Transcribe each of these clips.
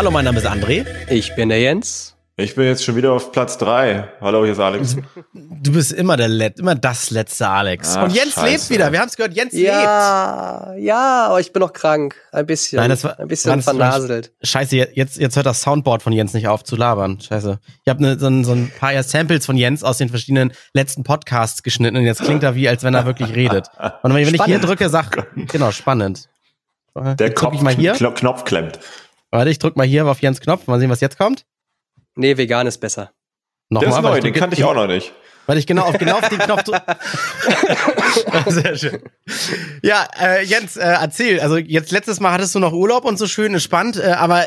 Hallo, mein Name ist André. Ich bin der Jens. Ich bin jetzt schon wieder auf Platz drei. Hallo, hier ist Alex. Du bist immer der Let immer das letzte Alex. Ach, Und Jens scheiße. lebt wieder. Wir haben es gehört, Jens lebt. Ja, ja, aber ich bin noch krank. Ein bisschen. Nein, das war- ein bisschen ganz- vernaselt. Scheiße, jetzt, jetzt hört das Soundboard von Jens nicht auf zu labern. Scheiße. Ich habe ne, so, ein- so ein paar ja Samples von Jens aus den verschiedenen letzten Podcasts geschnitten und jetzt klingt er wie, als wenn er wirklich redet. Und wenn ich hier drücke, sag, genau, spannend. Der Kopf, ich mal hier. Kno- Knopf klemmt. Warte, ich drück mal hier auf Jens Knopf. Mal sehen, was jetzt kommt. Nee, vegan ist besser. Der ist Nochmal, neu, den kannte ich auch noch nicht. Weil ich genau auf, genau auf den Knopf drücke. Sehr schön. Ja, äh, Jens, äh, erzähl. Also jetzt letztes Mal hattest du noch Urlaub und so schön entspannt, äh, aber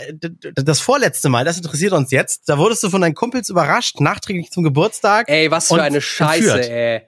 das vorletzte Mal, das interessiert uns jetzt. Da wurdest du von deinen Kumpels überrascht, nachträglich zum Geburtstag. Ey, was für eine Scheiße, entführt. ey.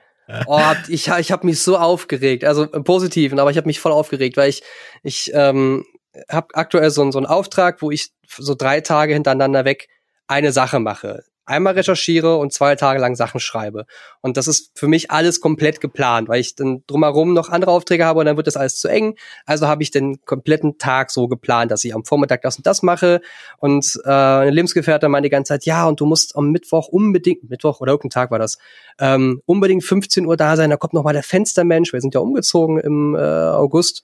Oh, ich, ich habe mich so aufgeregt, also im Positiven, aber ich habe mich voll aufgeregt, weil ich ich ähm, habe aktuell so, einen- so einen Auftrag, wo ich so drei Tage hintereinander weg eine Sache mache. Einmal recherchiere und zwei Tage lang Sachen schreibe. Und das ist für mich alles komplett geplant, weil ich dann drumherum noch andere Aufträge habe und dann wird das alles zu eng. Also habe ich den kompletten Tag so geplant, dass ich am Vormittag das und das mache. Und äh, eine Lebensgefährtin meinte die ganze Zeit, ja, und du musst am Mittwoch unbedingt, Mittwoch oder irgendein Tag war das, ähm, unbedingt 15 Uhr da sein, da kommt noch mal der Fenstermensch. Wir sind ja umgezogen im äh, August.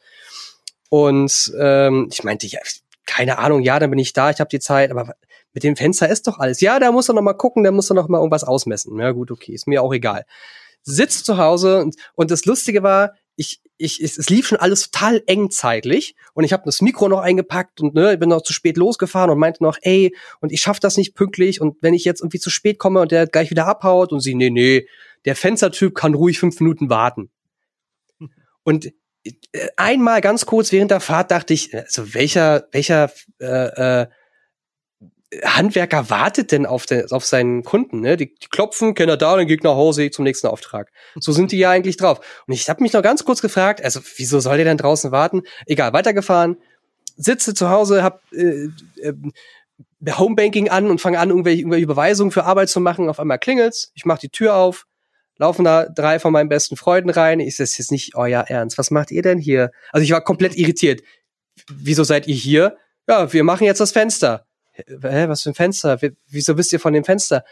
Und ähm, ich meinte, ja, keine Ahnung, ja, dann bin ich da, ich habe die Zeit, aber mit dem Fenster ist doch alles. Ja, da muss er noch mal gucken, da muss er noch mal irgendwas ausmessen. Ja, gut, okay, ist mir auch egal. Sitzt zu Hause und, und das Lustige war, ich, ich, es, es lief schon alles total eng zeitlich und ich habe das Mikro noch eingepackt und ne, ich bin noch zu spät losgefahren und meinte noch, ey, und ich schaff das nicht pünktlich und wenn ich jetzt irgendwie zu spät komme und der gleich wieder abhaut und sie, nee, nee, der Fenstertyp kann ruhig fünf Minuten warten. Und einmal ganz kurz während der Fahrt dachte ich, also welcher, welcher äh, äh, Handwerker wartet denn auf, den, auf seinen Kunden? Ne? Die, die klopfen, kennen er da, dann geht nach Hause zum nächsten Auftrag. So sind die ja eigentlich drauf. Und ich habe mich noch ganz kurz gefragt, also wieso soll der denn draußen warten? Egal, weitergefahren, sitze zu Hause, hab äh, äh, Homebanking an und fange an, irgendwelche, irgendwelche Überweisungen für Arbeit zu machen. Auf einmal klingelt's, ich mache die Tür auf, laufen da drei von meinen besten Freunden rein. Ich das jetzt nicht euer Ernst. Was macht ihr denn hier? Also ich war komplett irritiert. Wieso seid ihr hier? Ja, wir machen jetzt das Fenster. Hä, was für ein Fenster? Wie- Wieso wisst ihr von dem Fenster?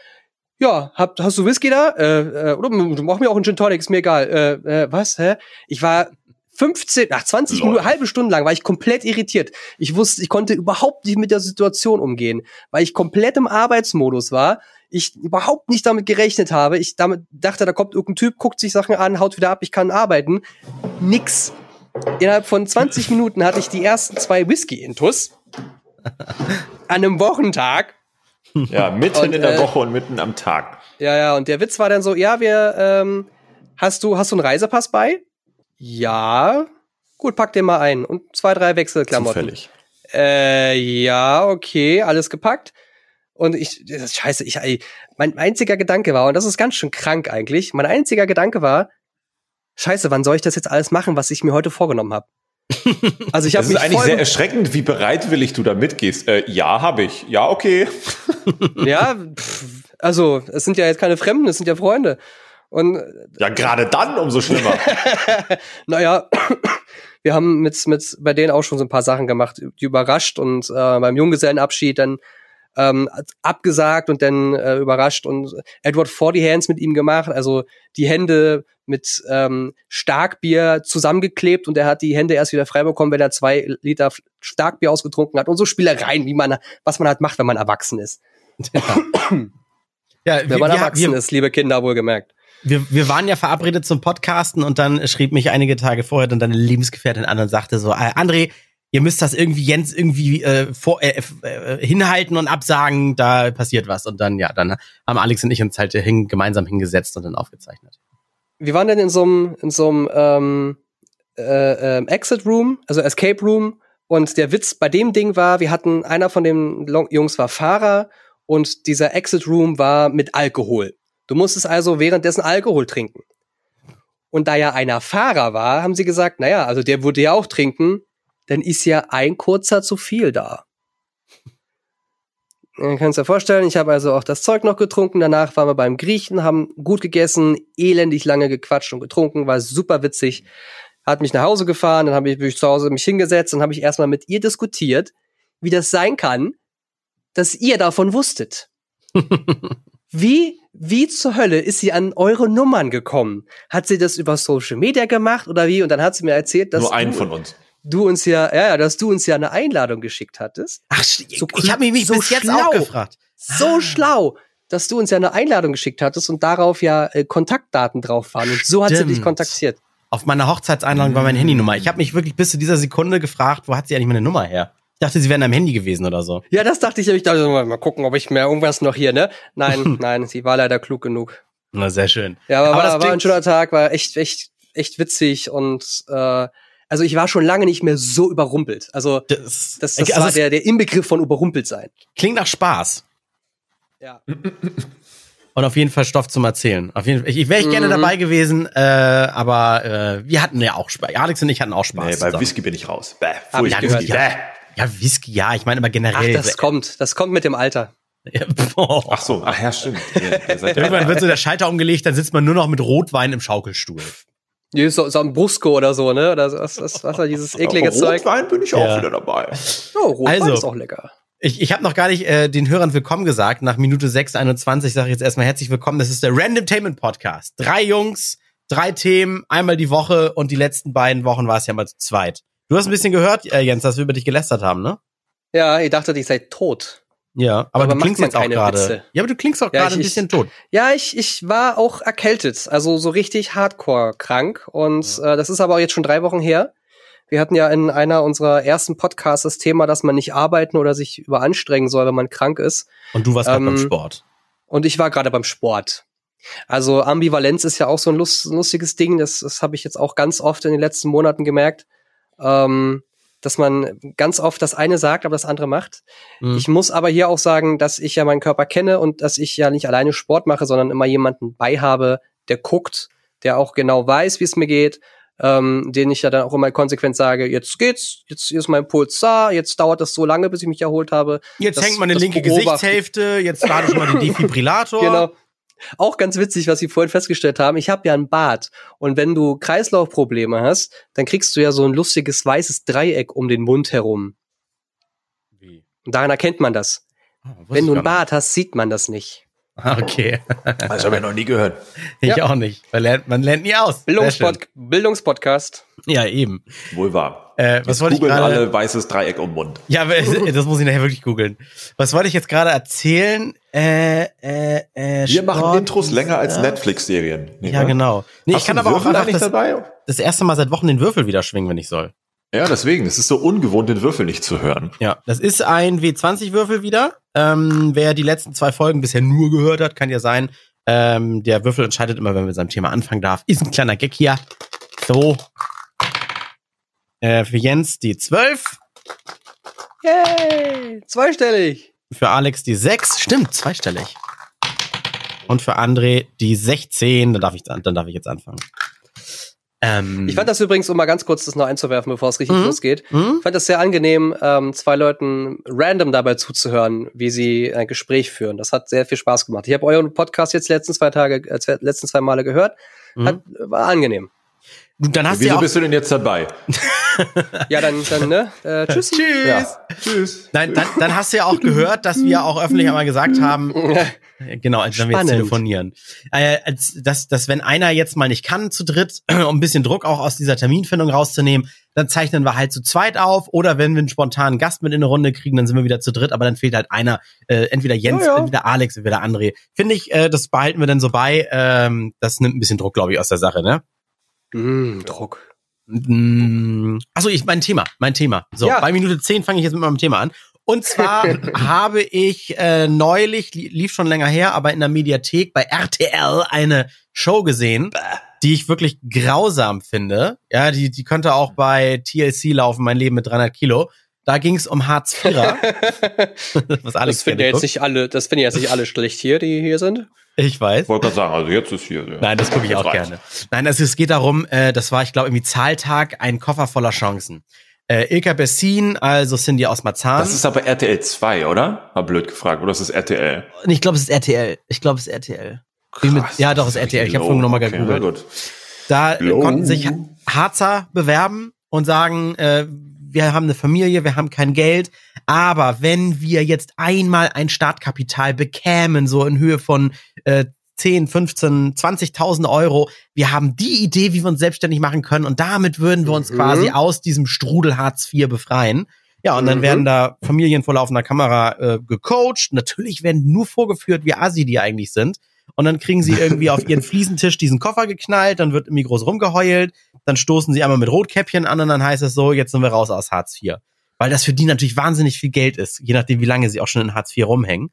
Ja, hab, hast du Whisky da? Äh, äh, oder mach mir auch einen Gin Tonic, ist mir egal. Äh, äh, was? Hä? Ich war 15, nach 20 Lol. Minuten, halbe Stunde lang war ich komplett irritiert. Ich wusste, ich konnte überhaupt nicht mit der Situation umgehen, weil ich komplett im Arbeitsmodus war. Ich überhaupt nicht damit gerechnet habe. Ich damit dachte, da kommt irgendein Typ, guckt sich Sachen an, haut wieder ab, ich kann arbeiten. Nix. Innerhalb von 20 Minuten hatte ich die ersten zwei Whisky-Intus. An einem Wochentag. Ja, mitten Und, in der äh, Woche und mitten am Tag. Ja, ja, und der Witz war dann so, ja, wir, ähm, hast du, hast du einen Reisepass bei? Ja. Gut, pack den mal ein. Und zwei, drei Wechselklamotten. Zufällig. Äh, ja, okay, alles gepackt. Und ich, das scheiße, ich, mein einziger Gedanke war, und das ist ganz schön krank eigentlich, mein einziger Gedanke war, scheiße, wann soll ich das jetzt alles machen, was ich mir heute vorgenommen habe? Also ich habe Das ist mich eigentlich sehr erschreckend, wie bereitwillig du da mitgehst. Äh, ja, habe ich. Ja, okay. Ja, pff, also es sind ja jetzt keine Fremden, es sind ja Freunde. Und Ja, gerade dann umso schlimmer. naja, wir haben mit, mit bei denen auch schon so ein paar Sachen gemacht, die überrascht und äh, beim Junggesellenabschied dann ähm, abgesagt und dann äh, überrascht und Edward 40 Hands mit ihm gemacht, also die Hände mit ähm, Starkbier zusammengeklebt und er hat die Hände erst wieder frei bekommen, wenn er zwei Liter Starkbier ausgetrunken hat und so Spielereien, wie man, was man halt macht, wenn man erwachsen ist. Ja, Wenn wir, man wir, erwachsen wir, ist, liebe Kinder, wohlgemerkt. wir, wir waren ja verabredet zum Podcasten und dann schrieb mich einige Tage vorher dann deine Lebensgefährtin an und sagte so, äh, André, ihr müsst das irgendwie Jens irgendwie äh, vor, äh, äh, hinhalten und absagen, da passiert was. Und dann, ja, dann haben Alex und ich uns halt hin, gemeinsam hingesetzt und dann aufgezeichnet. wir waren dann in so einem in so einem ähm, äh, ähm, Exit Room, also Escape Room. Und der Witz bei dem Ding war, wir hatten einer von den Jungs war Fahrer und dieser Exit Room war mit Alkohol. Du musstest also währenddessen Alkohol trinken. Und da ja einer Fahrer war, haben sie gesagt, naja, also der würde ja auch trinken, dann ist ja ein kurzer zu viel da. Ihr könnt dir vorstellen, ich habe also auch das Zeug noch getrunken. Danach waren wir beim Griechen, haben gut gegessen, elendig lange gequatscht und getrunken, war super witzig. Hat mich nach Hause gefahren, dann habe ich bin ich zu Hause mich hingesetzt und habe ich erstmal mit ihr diskutiert, wie das sein kann, dass ihr davon wusstet. wie, wie zur Hölle ist sie an eure Nummern gekommen? Hat sie das über Social Media gemacht oder wie? Und dann hat sie mir erzählt, dass Nur einen du, von uns. Du uns ja, ja, ja, dass du uns ja eine Einladung geschickt hattest. Ach, So ich habe mich, so bis jetzt schlau. auch gefragt. So Ah. schlau, dass du uns ja eine Einladung geschickt hattest und darauf ja äh, Kontaktdaten drauf waren. Und so hat sie dich kontaktiert. Auf meiner Hochzeitseinladung war meine Handynummer. Ich habe mich wirklich bis zu dieser Sekunde gefragt, wo hat sie eigentlich meine Nummer her? Ich dachte, sie wäre am Handy gewesen oder so. Ja, das dachte ich, ich dachte, mal mal gucken, ob ich mir irgendwas noch hier, ne? Nein, nein, sie war leider klug genug. Na, sehr schön. Ja, aber, Aber das war, war ein schöner Tag, war echt, echt, echt witzig und äh, also ich war schon lange nicht mehr so überrumpelt. Also Das, das, das also war der, der Inbegriff von überrumpelt sein. klingt nach Spaß. Ja. Und auf jeden Fall Stoff zum Erzählen. Auf jeden Fall. Ich, ich wäre ich gerne Mhm. dabei gewesen, äh, aber äh, wir hatten ja auch Spaß. Alex und ich hatten auch Spaß. Nee, bei zusammen. Whisky bin ich raus. Bäh, Hab ich gehört, Whisky. ja. Bäh. Ja, Whisky, ja. Ich meine aber Ach, generell. das kommt, das kommt mit dem Alter. Boah. Ach so, ach ja, stimmt. Ja Irgendwann wird so der Schalter umgelegt, dann sitzt man nur noch mit Rotwein im Schaukelstuhl. Nee, So, so ein Brusco oder so, ne? Oder so, was, was, was war dieses eklige Zeug? Rotwein bin ich Ja. auch wieder dabei. Oh, Rotwein Also. ist auch lecker. Ich, ich habe noch gar nicht äh, den Hörern willkommen gesagt. Nach Minute 6,21 sage ich jetzt erstmal herzlich willkommen. Das ist der Randomtainment Podcast. Drei Jungs, drei Themen, einmal die Woche und die letzten beiden Wochen war es ja mal zu zweit. Du hast ein bisschen gehört, äh, Jens, dass wir über dich gelästert haben, ne? Ja, ihr dachtet, ich sei tot. Ja, aber, Aber du klingst jetzt auch gerade. Ja, aber du klingst auch Ja, gerade ein bisschen tot. Ja, ich, ich war auch erkältet, also so richtig hardcore krank. Und äh, das ist aber auch jetzt schon drei Wochen her. Wir hatten ja in einer unserer ersten Podcasts das Thema, dass man nicht arbeiten oder sich überanstrengen soll, wenn man krank ist. Und du warst gerade beim Ähm, Sport. Und ich war gerade beim Sport. Also Ambivalenz ist ja auch so ein lust, lustiges Ding. Das, das habe ich jetzt auch ganz oft in den letzten Monaten gemerkt, ähm, dass man ganz oft das eine sagt, aber das andere macht. Mhm. Ich muss aber hier auch sagen, dass ich ja meinen Körper kenne und dass ich ja nicht alleine Sport mache, sondern immer jemanden bei habe, der guckt, der auch genau weiß, wie es mir geht, ähm, den ich ja dann auch immer konsequent sage, jetzt geht's, jetzt ist mein Puls da, jetzt dauert das so lange, bis ich mich erholt habe. Jetzt das- hängt meine linke beobachten. Gesichtshälfte, jetzt lade ich mal den Defibrillator. Genau. Auch ganz witzig, was Sie vorhin festgestellt haben. Ich habe ja ein Bart. Und wenn du Kreislaufprobleme hast, dann kriegst du ja so ein lustiges weißes Dreieck um den Mund herum. Wie? Und daran erkennt man das. Wusste Wenn du ein Bart hast, sieht man das nicht. Nicht. Okay. Das habe ich noch nie gehört. Ich Ja. auch nicht. Man lernt, man lernt nie aus. Bildungspod. Bildungspodcast. Ja, eben. Wohl wahr. Äh, was wollte ich googeln gerade? alle weißes Dreieck um Mund. Ja, das muss ich nachher wirklich googeln. Was wollte ich jetzt gerade erzählen? Äh, äh, äh, Wir machen Sport- Intros länger als. Netflix-Serien. Nee, Ja, genau. Nee, Hast ich kann aber auch einfach eigentlich das, dabei? das erste Mal seit Wochen den Würfel wieder schwingen, wenn ich soll. Ja, deswegen. Es ist so ungewohnt, den Würfel nicht zu hören. Ja, das ist ein W20-Würfel wieder. Ähm, wer die letzten zwei Folgen bisher nur gehört hat, kann ja sein. Ähm, der Würfel entscheidet immer, wenn wir mit seinem Thema anfangen darf. Ist ein kleiner Gag hier. So. Äh, für Jens die 12, Yay! Zweistellig. für Alex die 6, stimmt, zweistellig. Und für André die 16, dann darf ich, dann darf ich jetzt anfangen. Ähm, Ich fand das übrigens, um mal ganz kurz das noch einzuwerfen, bevor es richtig Mhm. losgeht. hm? Ich fand das sehr angenehm, ähm, zwei Leuten random dabei zuzuhören, wie sie ein Gespräch führen. Das hat sehr viel Spaß gemacht. Ich habe euren Podcast jetzt letzten zwei Tage, äh, letzten zwei Male gehört. Hat, war angenehm. Dann hast du Wieso ja auch, bist du denn jetzt dabei? Ja, dann, dann ne? Äh, tschüss. Tschüss. Ja. Tschüss. Nein, dann, dann hast du ja auch gehört, dass wir auch öffentlich einmal gesagt haben, genau, als wenn wir jetzt telefonieren, äh, als, dass, dass wenn einer jetzt mal nicht kann zu dritt, um ein bisschen Druck auch aus dieser Terminfindung rauszunehmen, dann zeichnen wir halt zu zweit auf oder wenn wir einen spontanen Gast mit in eine Runde kriegen, dann sind wir wieder zu dritt, aber dann fehlt halt einer, äh, entweder Jens, Ja, ja. entweder Alex, entweder André. Finde ich, äh, das behalten wir dann so bei, ähm, das nimmt ein bisschen Druck, glaube ich, aus der Sache, ne? Mm, Druck. Mm, Achso, ich mein Thema, mein Thema. So, Ja. bei Minute 10 fange ich jetzt mit meinem Thema an. Und zwar habe ich äh, neulich, li lief schon länger her, aber in der Mediathek bei RTL eine Show gesehen, die ich wirklich grausam finde. Ja, die, die könnte auch bei TLC laufen, mein Leben mit 300 Kilo. Da ging es um Hartz Alex Das finden ja jetzt nicht alle, das finden ja jetzt nicht alle schlecht hier, die hier sind. Ich weiß. Wollte gerade sagen, also jetzt ist hier. Ja. Nein, das gucke ich Jetzt auch reicht's. gerne. Nein, also es geht darum, äh, das war, ich glaube, irgendwie Zahltag, ein Koffer voller Chancen. Äh, Ilka Bessin, also Cindy aus Marzahn. Das ist aber RTL 2, oder? War blöd gefragt. Oder ist es RTL? Ich glaube, es ist RTL. Ich glaube, es ist RTL. Wie mit- ja, doch, es ist RTL. Ich habe vorhin nochmal okay, gegoogelt. Da Low. konnten sich Harzer bewerben und sagen, äh, wir haben eine Familie, wir haben kein Geld, aber wenn wir jetzt einmal ein Startkapital bekämen, so in Höhe von äh, 10, 15, 20.000 Euro, wir haben die Idee, wie wir uns selbstständig machen können und damit würden wir uns mhm. quasi aus diesem Strudel Hartz IV befreien. Ja, und dann mhm. werden da Familien vor laufender Kamera äh, gecoacht. Natürlich werden nur vorgeführt, wie assi die eigentlich sind. Und dann kriegen sie irgendwie auf ihren Fliesentisch diesen Koffer geknallt, dann wird irgendwie groß rumgeheult, dann stoßen sie einmal mit Rotkäppchen an und dann heißt es so, jetzt sind wir raus aus Hartz IV. Weil das für die natürlich wahnsinnig viel Geld ist, je nachdem, wie lange sie auch schon in Hartz IV rumhängen.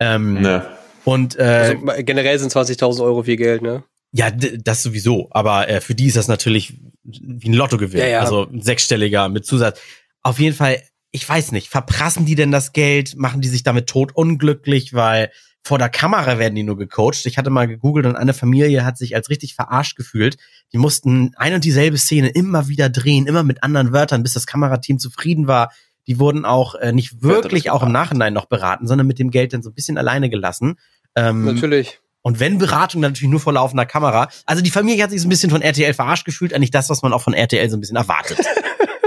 Ähm, ne. Und äh, also, generell sind 20.000 Euro viel Geld, ne? Ja, das sowieso. Aber äh, für die ist das natürlich wie ein Lottogewinn. Ja, ja. Also ein sechsstelliger mit Zusatz. Auf jeden Fall, ich weiß nicht, verprassen die denn das Geld? Machen die sich damit tot unglücklich? Weil vor der Kamera werden die nur gecoacht. Ich hatte mal gegoogelt und eine Familie hat sich als richtig verarscht gefühlt. Die mussten ein und dieselbe Szene immer wieder drehen, immer mit anderen Wörtern, bis das Kamerateam zufrieden war. Die wurden auch äh, nicht wirklich auch im Nachhinein noch beraten, sondern mit dem Geld dann so ein bisschen alleine gelassen. Ähm, natürlich. Und wenn Beratung, dann natürlich nur vor laufender Kamera. Also die Familie hat sich so ein bisschen von RTL verarscht gefühlt, eigentlich das, was man auch von RTL so ein bisschen erwartet.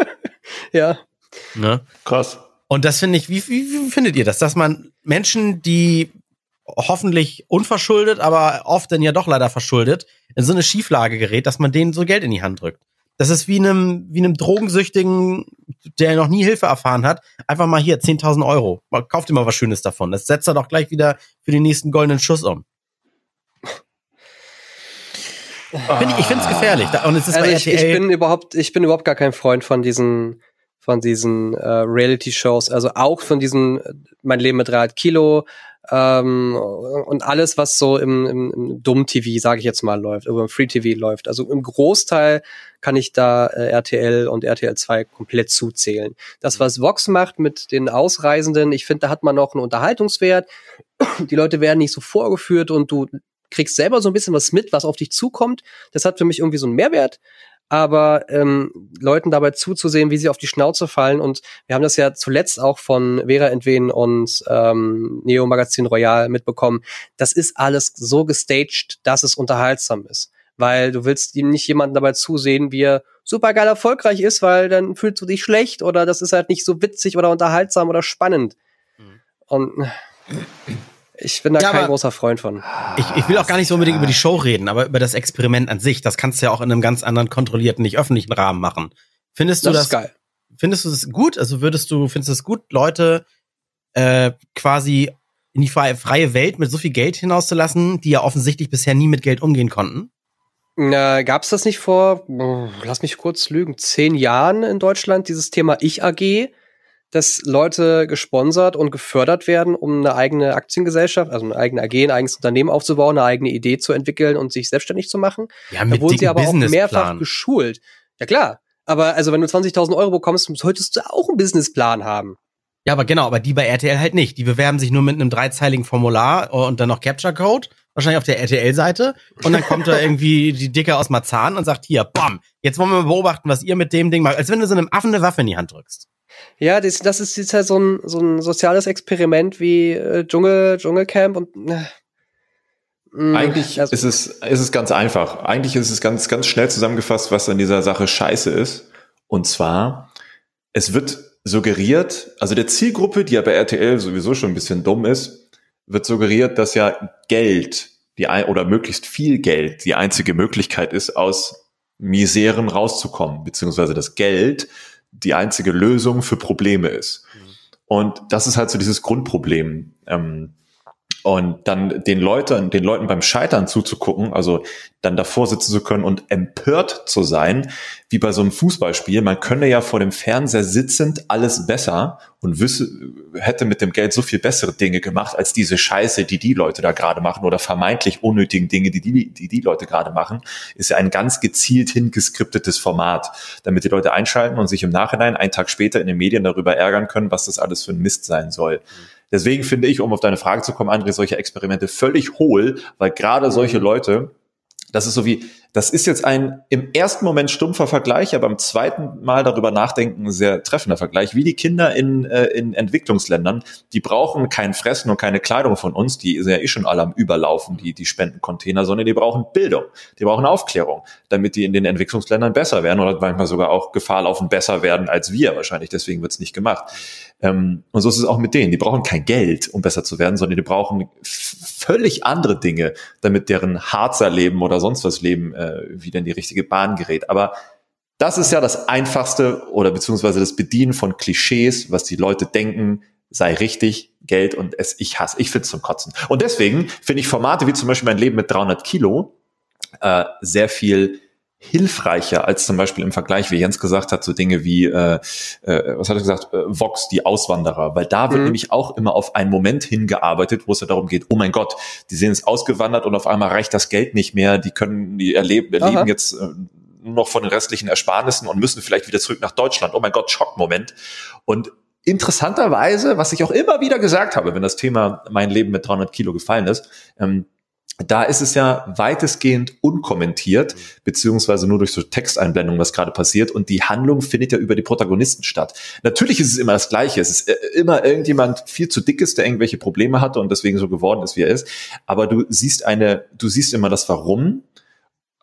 ja. Ne? Krass. Und das finde ich, wie, wie, wie findet ihr das, dass man Menschen, die hoffentlich unverschuldet, aber oft dann ja doch leider verschuldet, in so eine Schieflage gerät, dass man denen so Geld in die Hand drückt. Das ist wie einem, wie einem Drogensüchtigen, der noch nie Hilfe erfahren hat. Einfach mal hier 10.000 Euro. Kauft dir mal was Schönes davon. Das setzt er doch gleich wieder für den nächsten goldenen Schuss um. Find ich ich finde es gefährlich. Und es ist also ich, ich, bin überhaupt, ich bin überhaupt gar kein Freund von diesen, von diesen äh, Reality-Shows. Also auch von diesen äh, Mein Leben mit 300 Kilo, ähm, und alles, was so im, im, im Dumm-TV, sage ich jetzt mal, läuft, über im Free-TV läuft. Also im Großteil kann ich da äh, RTL und RTL 2 komplett zuzählen. Das, was Vox macht mit den Ausreisenden, ich finde, da hat man noch einen Unterhaltungswert. Die Leute werden nicht so vorgeführt und du kriegst selber so ein bisschen was mit, was auf dich zukommt. Das hat für mich irgendwie so einen Mehrwert aber ähm, Leuten dabei zuzusehen, wie sie auf die Schnauze fallen. Und wir haben das ja zuletzt auch von Vera Entwen und ähm, Neo Magazin Royal mitbekommen. Das ist alles so gestaged, dass es unterhaltsam ist. Weil du willst ihm nicht jemanden dabei zusehen, wie er super geil erfolgreich ist, weil dann fühlst du dich schlecht oder das ist halt nicht so witzig oder unterhaltsam oder spannend. Mhm. Und ich bin da ja, kein großer Freund von. Ich, ich will auch gar nicht so unbedingt über die Show reden, aber über das Experiment an sich. Das kannst du ja auch in einem ganz anderen kontrollierten, nicht öffentlichen Rahmen machen. Findest du das? das ist geil. Findest du das gut? Also würdest du, findest du es gut, Leute äh, quasi in die freie Welt mit so viel Geld hinauszulassen, die ja offensichtlich bisher nie mit Geld umgehen konnten? Na, gab's das nicht vor, lass mich kurz lügen, zehn Jahren in Deutschland, dieses Thema Ich AG? Dass Leute gesponsert und gefördert werden, um eine eigene Aktiengesellschaft, also eine eigene AG, ein eigenes Unternehmen aufzubauen, eine eigene Idee zu entwickeln und sich selbstständig zu machen. Ja, mit da wurden sie aber auch mehrfach geschult. Ja klar. Aber also wenn du 20.000 Euro bekommst, solltest du auch einen Businessplan haben. Ja, aber genau, aber die bei RTL halt nicht. Die bewerben sich nur mit einem dreizeiligen Formular und dann noch Capture Code, wahrscheinlich auf der RTL-Seite. Und dann kommt da irgendwie die Dicke aus Marzahn und sagt, hier, bam, jetzt wollen wir mal beobachten, was ihr mit dem Ding macht. Als wenn du so einem Affen eine Waffe in die Hand drückst. Ja, das, das ist jetzt halt so ein, so ein soziales Experiment wie äh, Dschungel, Dschungelcamp und äh, mm, eigentlich also, ist es, ist es ganz einfach. Eigentlich ist es ganz, ganz schnell zusammengefasst, was an dieser Sache scheiße ist. Und zwar, es wird suggeriert, also der Zielgruppe, die ja bei RTL sowieso schon ein bisschen dumm ist, wird suggeriert, dass ja Geld, die ein, oder möglichst viel Geld die einzige Möglichkeit ist, aus Miseren rauszukommen, beziehungsweise das Geld die einzige Lösung für Probleme ist. Mhm. Und das ist halt so dieses Grundproblem. Ähm, und dann den Leuten, den Leuten beim Scheitern zuzugucken, also dann davor sitzen zu können und empört zu sein, wie bei so einem Fußballspiel. Man könne ja vor dem Fernseher sitzend alles besser und wüsste, hätte mit dem Geld so viel bessere Dinge gemacht als diese Scheiße, die die Leute da gerade machen oder vermeintlich unnötigen Dinge, die die, die, die Leute gerade machen, ist ja ein ganz gezielt hingeskriptetes Format, damit die Leute einschalten und sich im Nachhinein, einen Tag später in den Medien darüber ärgern können, was das alles für ein Mist sein soll. Mhm. Deswegen finde ich, um auf deine Frage zu kommen, André, solche Experimente völlig hohl, weil gerade solche Leute, das ist so wie, Das ist jetzt ein im ersten Moment stumpfer Vergleich, aber im zweiten Mal darüber nachdenken ein sehr treffender Vergleich. Wie die Kinder in, äh, in Entwicklungsländern, die brauchen kein Fressen und keine Kleidung von uns, die sind ja eh schon alle am Überlaufen, die, die Spendencontainer, sondern die brauchen Bildung, die brauchen Aufklärung, damit die in den Entwicklungsländern besser werden oder manchmal sogar auch Gefahr laufen, besser werden als wir wahrscheinlich. Deswegen wird's nicht gemacht. Ähm, und so ist es auch mit denen. Die brauchen kein Geld, um besser zu werden, sondern die brauchen völlig andere Dinge, damit deren Harzer Leben oder sonst was Leben äh, wieder in die richtige Bahn gerät. Aber das ist ja das Einfachste oder beziehungsweise das Bedienen von Klischees, was die Leute denken, sei richtig, Geld und es ich hasse. Ich find's zum Kotzen. Und deswegen finde ich Formate wie zum Beispiel mein Leben mit 300 Kilo äh, sehr viel hilfreicher als zum Beispiel im Vergleich, wie Jens gesagt hat, so Dinge wie, äh, äh, was hat er gesagt, äh, Vox, die Auswanderer, weil da wird mhm. nämlich auch immer auf einen Moment hingearbeitet, wo es ja darum geht, oh mein Gott, die sind jetzt ausgewandert und auf einmal reicht das Geld nicht mehr, die können, die erleben, erleben jetzt äh, nur noch von den restlichen Ersparnissen und müssen vielleicht wieder zurück nach Deutschland. Oh mein Gott, Schockmoment. Und interessanterweise, was ich auch immer wieder gesagt habe, wenn das Thema mein Leben mit 300 Kilo gefallen ist, ähm, da ist es ja weitestgehend unkommentiert, beziehungsweise nur durch so Texteinblendungen, was gerade passiert. Und die Handlung findet ja über die Protagonisten statt. Natürlich ist es immer das Gleiche. Es ist äh, immer irgendjemand viel zu dick ist, der irgendwelche Probleme hatte und deswegen so geworden ist, wie er ist. Aber du siehst eine, du siehst immer das Warum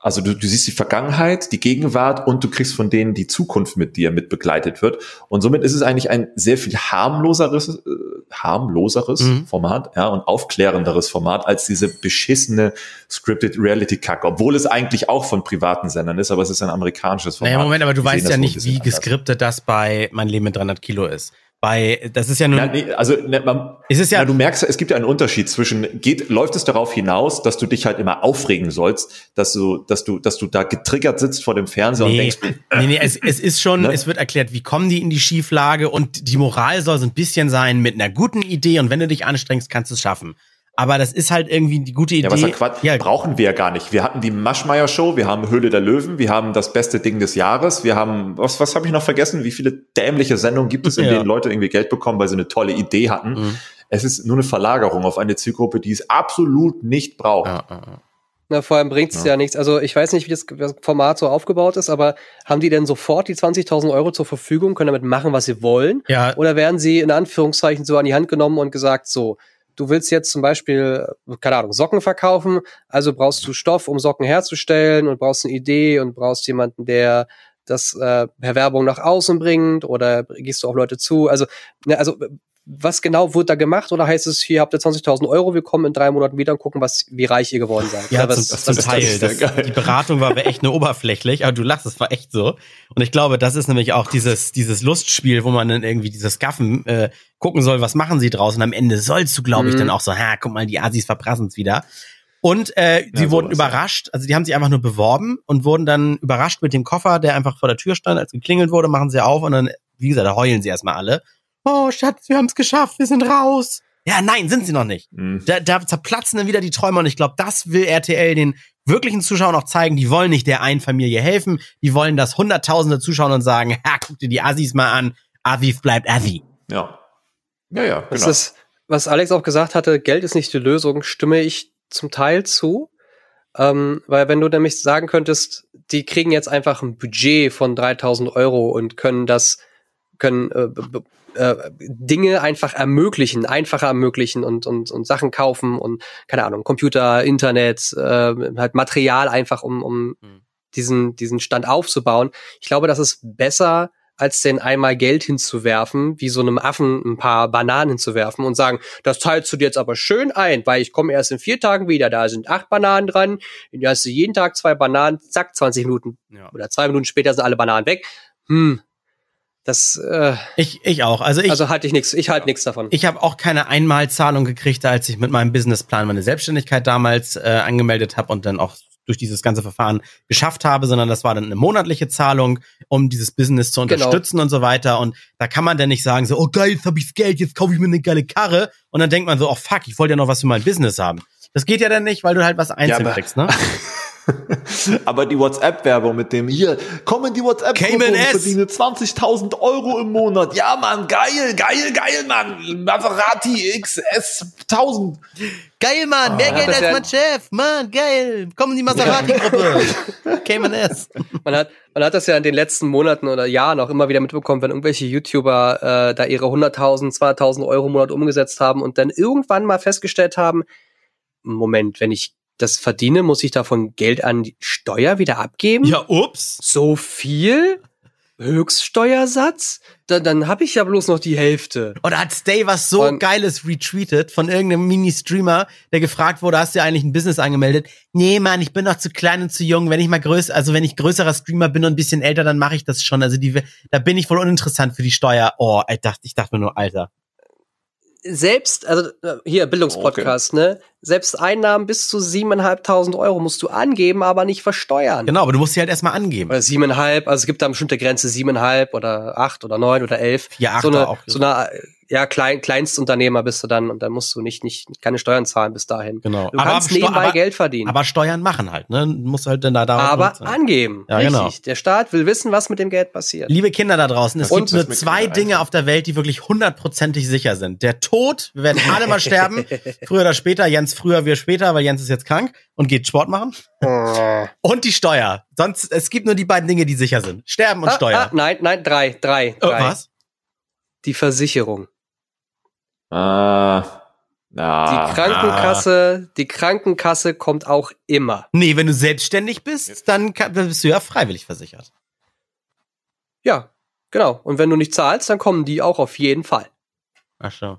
also du, du siehst die Vergangenheit, die Gegenwart und du kriegst von denen die Zukunft mit dir mit begleitet wird. Und somit ist es eigentlich ein sehr viel harmloseres, äh, harmloseres mhm. Format, ja, und aufklärenderes Format als diese beschissene Scripted Reality Kack, obwohl es eigentlich auch von privaten Sendern ist, aber es ist ein amerikanisches Format. Naja, Moment, aber du weißt ja nicht, wie geskriptet das bei Mein Leben mit 300 Kilo ist. Bei, das ist ja nur. nee, also ne, man, ist es ja, na, du merkst, es gibt ja einen Unterschied zwischen, geht, läuft es darauf hinaus, dass du dich halt immer aufregen sollst, dass du, dass du, dass du da getriggert sitzt vor dem Fernseher nee, und denkst, nee, nee, es, es ist schon, ne? es wird erklärt, wie kommen die in die Schieflage und die Moral soll so ein bisschen sein mit einer guten Idee und wenn du dich anstrengst, kannst du es schaffen. Aber das ist halt irgendwie die gute Idee. Ja, was Quatsch, ja. brauchen wir ja gar nicht. Wir hatten die Maschmeyer-Show, wir haben Höhle der Löwen, wir haben das beste Ding des Jahres, wir haben, was, was habe ich noch vergessen? Wie viele dämliche Sendungen gibt es, in ja. denen Leute irgendwie Geld bekommen, weil sie eine tolle Idee hatten? Mhm. Es ist nur eine Verlagerung auf eine Zielgruppe, die es absolut nicht braucht. Ja, Na, vor allem bringt es ja. ja. nichts. Also ich weiß nicht, wie das Format so aufgebaut ist, aber haben die denn sofort die 20.000 Euro zur Verfügung, können damit machen, was sie wollen? Ja. Oder werden sie in Anführungszeichen so an die Hand genommen und gesagt, so, du willst jetzt zum Beispiel, keine Ahnung, Socken verkaufen, also brauchst du Stoff, um Socken herzustellen und brauchst eine Idee und brauchst jemanden, der das äh, per Werbung nach außen bringt oder gehst du auf Leute zu? Also, ne, also was genau wird da gemacht? Oder heißt es, hier habt ihr 20.000 Euro, wir kommen in drei Monaten wieder und gucken, was, wie reich ihr geworden seid? Ja, was, zum, zum Teil. Das, die Beratung war echt nur oberflächlich, aber du lachst, es war echt so. Und ich glaube, das ist nämlich auch dieses, dieses Lustspiel, wo man dann irgendwie dieses Gaffen äh, gucken soll, was machen sie draußen. Am Ende sollst du, glaube ich, mhm. dann auch so, ha, guck mal, die Asis verprassen es wieder. Und äh, sie ja, wurden überrascht, also die haben sich einfach nur beworben und wurden dann überrascht mit dem Koffer, der einfach vor der Tür stand, als geklingelt wurde, machen sie auf und dann, wie gesagt, da heulen sie erstmal alle oh Schatz, wir haben es geschafft, wir sind raus. Ja, nein, sind sie noch nicht. Mhm. Da, da zerplatzen dann wieder die Träume und ich glaube, das will RTL den wirklichen Zuschauern auch zeigen. Die wollen nicht der einen Familie helfen, die wollen, dass Hunderttausende zuschauen und sagen, ha, guck dir die Assis mal an, Aviv bleibt Avi. Ja. Ja, ja, genau. Das ist, was Alex auch gesagt hatte, Geld ist nicht die Lösung, stimme ich zum Teil zu. Ähm, weil wenn du nämlich sagen könntest, die kriegen jetzt einfach ein Budget von 3000 Euro und können das, können äh, äh, Dinge einfach ermöglichen, einfacher ermöglichen und, und, und Sachen kaufen und, keine Ahnung, Computer, Internet, äh, halt Material einfach, um, um mhm. diesen, diesen Stand aufzubauen. Ich glaube, das ist besser, als den einmal Geld hinzuwerfen, wie so einem Affen ein paar Bananen hinzuwerfen und sagen, das teilst du dir jetzt aber schön ein, weil ich komme erst in vier Tagen wieder, da sind acht Bananen dran, du hast du jeden Tag zwei Bananen, zack, 20 Minuten ja. oder zwei Minuten später sind alle Bananen weg. Hm, das äh, ich ich auch. Also ich also halte ich nichts. Ich halte nichts davon. Ich habe auch keine Einmalzahlung gekriegt, als ich mit meinem Businessplan meine Selbstständigkeit damals äh, angemeldet habe und dann auch durch dieses ganze Verfahren geschafft habe, sondern das war dann eine monatliche Zahlung, um dieses Business zu genau. unterstützen genau. und so weiter. Und da kann man dann nicht sagen so, oh geil, jetzt habe ich Geld, jetzt kaufe ich mir eine geile Karre. Und dann denkt man so, oh fuck, ich wollte ja noch was für mein Business haben. Das geht ja dann nicht, weil du halt was einzeln ja, kriegst, ne? Aber die WhatsApp-Werbung mit dem hier, komm in die WhatsApp-Gruppe und verdiene 20.000 Euro im Monat. Ja, Mann, geil, geil, geil, Mann. Maserati XS 1000. Geil, Mann, mehr ah, Geld als ja mein Chef. Mann, geil. Komm in die Maserati-Gruppe. Cayman S. Man hat, man hat das ja in den letzten Monaten oder Jahren auch immer wieder mitbekommen, wenn irgendwelche YouTuber äh, da ihre 100.000, 200.000 Euro im Monat umgesetzt haben und dann irgendwann mal festgestellt haben, Moment, wenn ich das verdiene, muss ich davon Geld an die Steuer wieder abgeben? Ja, ups. So viel? Höchststeuersatz? Dann, dann habe ich ja bloß noch die Hälfte. Oder hat Stay was so und Geiles retweetet von irgendeinem Mini-Streamer, der gefragt wurde, hast du ja eigentlich ein Business angemeldet? Nee, Mann, ich bin noch zu klein und zu jung. Wenn ich mal größer, also wenn ich größerer Streamer bin und ein bisschen älter, dann mache ich das schon. Also die, da bin ich wohl uninteressant für die Steuer. Oh, ich dachte, ich dachte mir nur, Alter selbst, also äh, hier Bildungspodcast, okay. ne? Selbst Einnahmen bis zu siebeneinhalbtausend Euro musst du angeben, aber nicht versteuern. Genau, aber du musst sie halt erstmal angeben. Oder siebeneinhalb, also es gibt da eine bestimmte Grenze, siebeneinhalb oder acht oder neun oder elf. Ja, acht so eine, auch. So eine ja, Klein, Kleinstunternehmer bist du dann und dann musst du nicht, nicht keine Steuern zahlen bis dahin. Genau. Du kannst aber, nebenbei aber, Geld verdienen. Aber Steuern machen halt, ne? Du musst halt dann da da. Aber angeben. Ja, richtig. Genau. Der Staat will wissen, was mit dem Geld passiert. Liebe Kinder da draußen, es und gibt nur zwei Dinge auf der Welt, die wirklich hundertprozentig sicher sind. Der Tod, wir werden alle mal sterben. Früher oder später, Jens früher, wir später, weil Jens ist jetzt krank und geht Sport machen. und die Steuer. Sonst, es gibt nur die beiden Dinge, die sicher sind. Sterben und ah, Steuer. Ah, nein, nein, drei, drei, drei. Oh, was? Die Versicherung. Ah. Ah, die Krankenkasse, ah. die Krankenkasse kommt auch immer. Nee, wenn du selbstständig bist, dann, dann bist du ja freiwillig versichert. Ja, genau. Und wenn du nicht zahlst, dann kommen die auch auf jeden Fall. Ach so.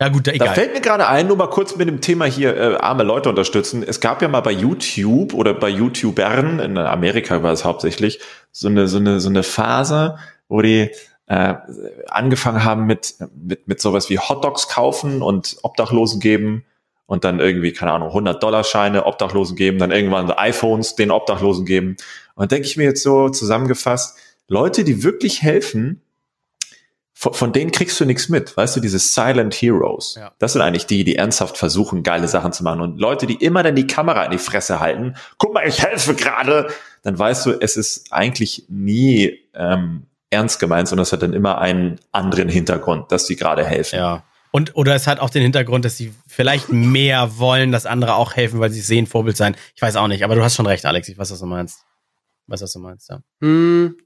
Ja gut, egal. Da fällt mir gerade ein, nur mal kurz mit dem Thema hier äh, arme Leute unterstützen. Es gab ja mal bei YouTube oder bei YouTubern, in Amerika war es hauptsächlich, so eine, so eine, so eine Phase, wo die äh, angefangen haben mit, mit, mit sowas wie Hotdogs kaufen und Obdachlosen geben und dann irgendwie, keine Ahnung, 100 Dollar Scheine Obdachlosen geben, dann irgendwann iPhones den Obdachlosen geben. Und denke ich mir jetzt so zusammengefasst, Leute, die wirklich helfen, von, von denen kriegst du nichts mit. Weißt du, diese Silent Heroes. Ja. Das sind eigentlich die, die ernsthaft versuchen, geile Sachen zu machen. Und Leute, die immer dann die Kamera in die Fresse halten, guck mal, ich helfe gerade, dann weißt du, es ist eigentlich nie ähm, ernst gemeint, sondern es hat dann immer einen anderen Hintergrund, dass sie gerade helfen. Ja. Und, oder es hat auch den Hintergrund, dass sie vielleicht mehr wollen, dass andere auch helfen, weil sie sehen, Vorbild sein. Ich weiß auch nicht, aber du hast schon recht, Alex. Ich weiß, was du meinst. Ich weiß, was du meinst, ja. Hm,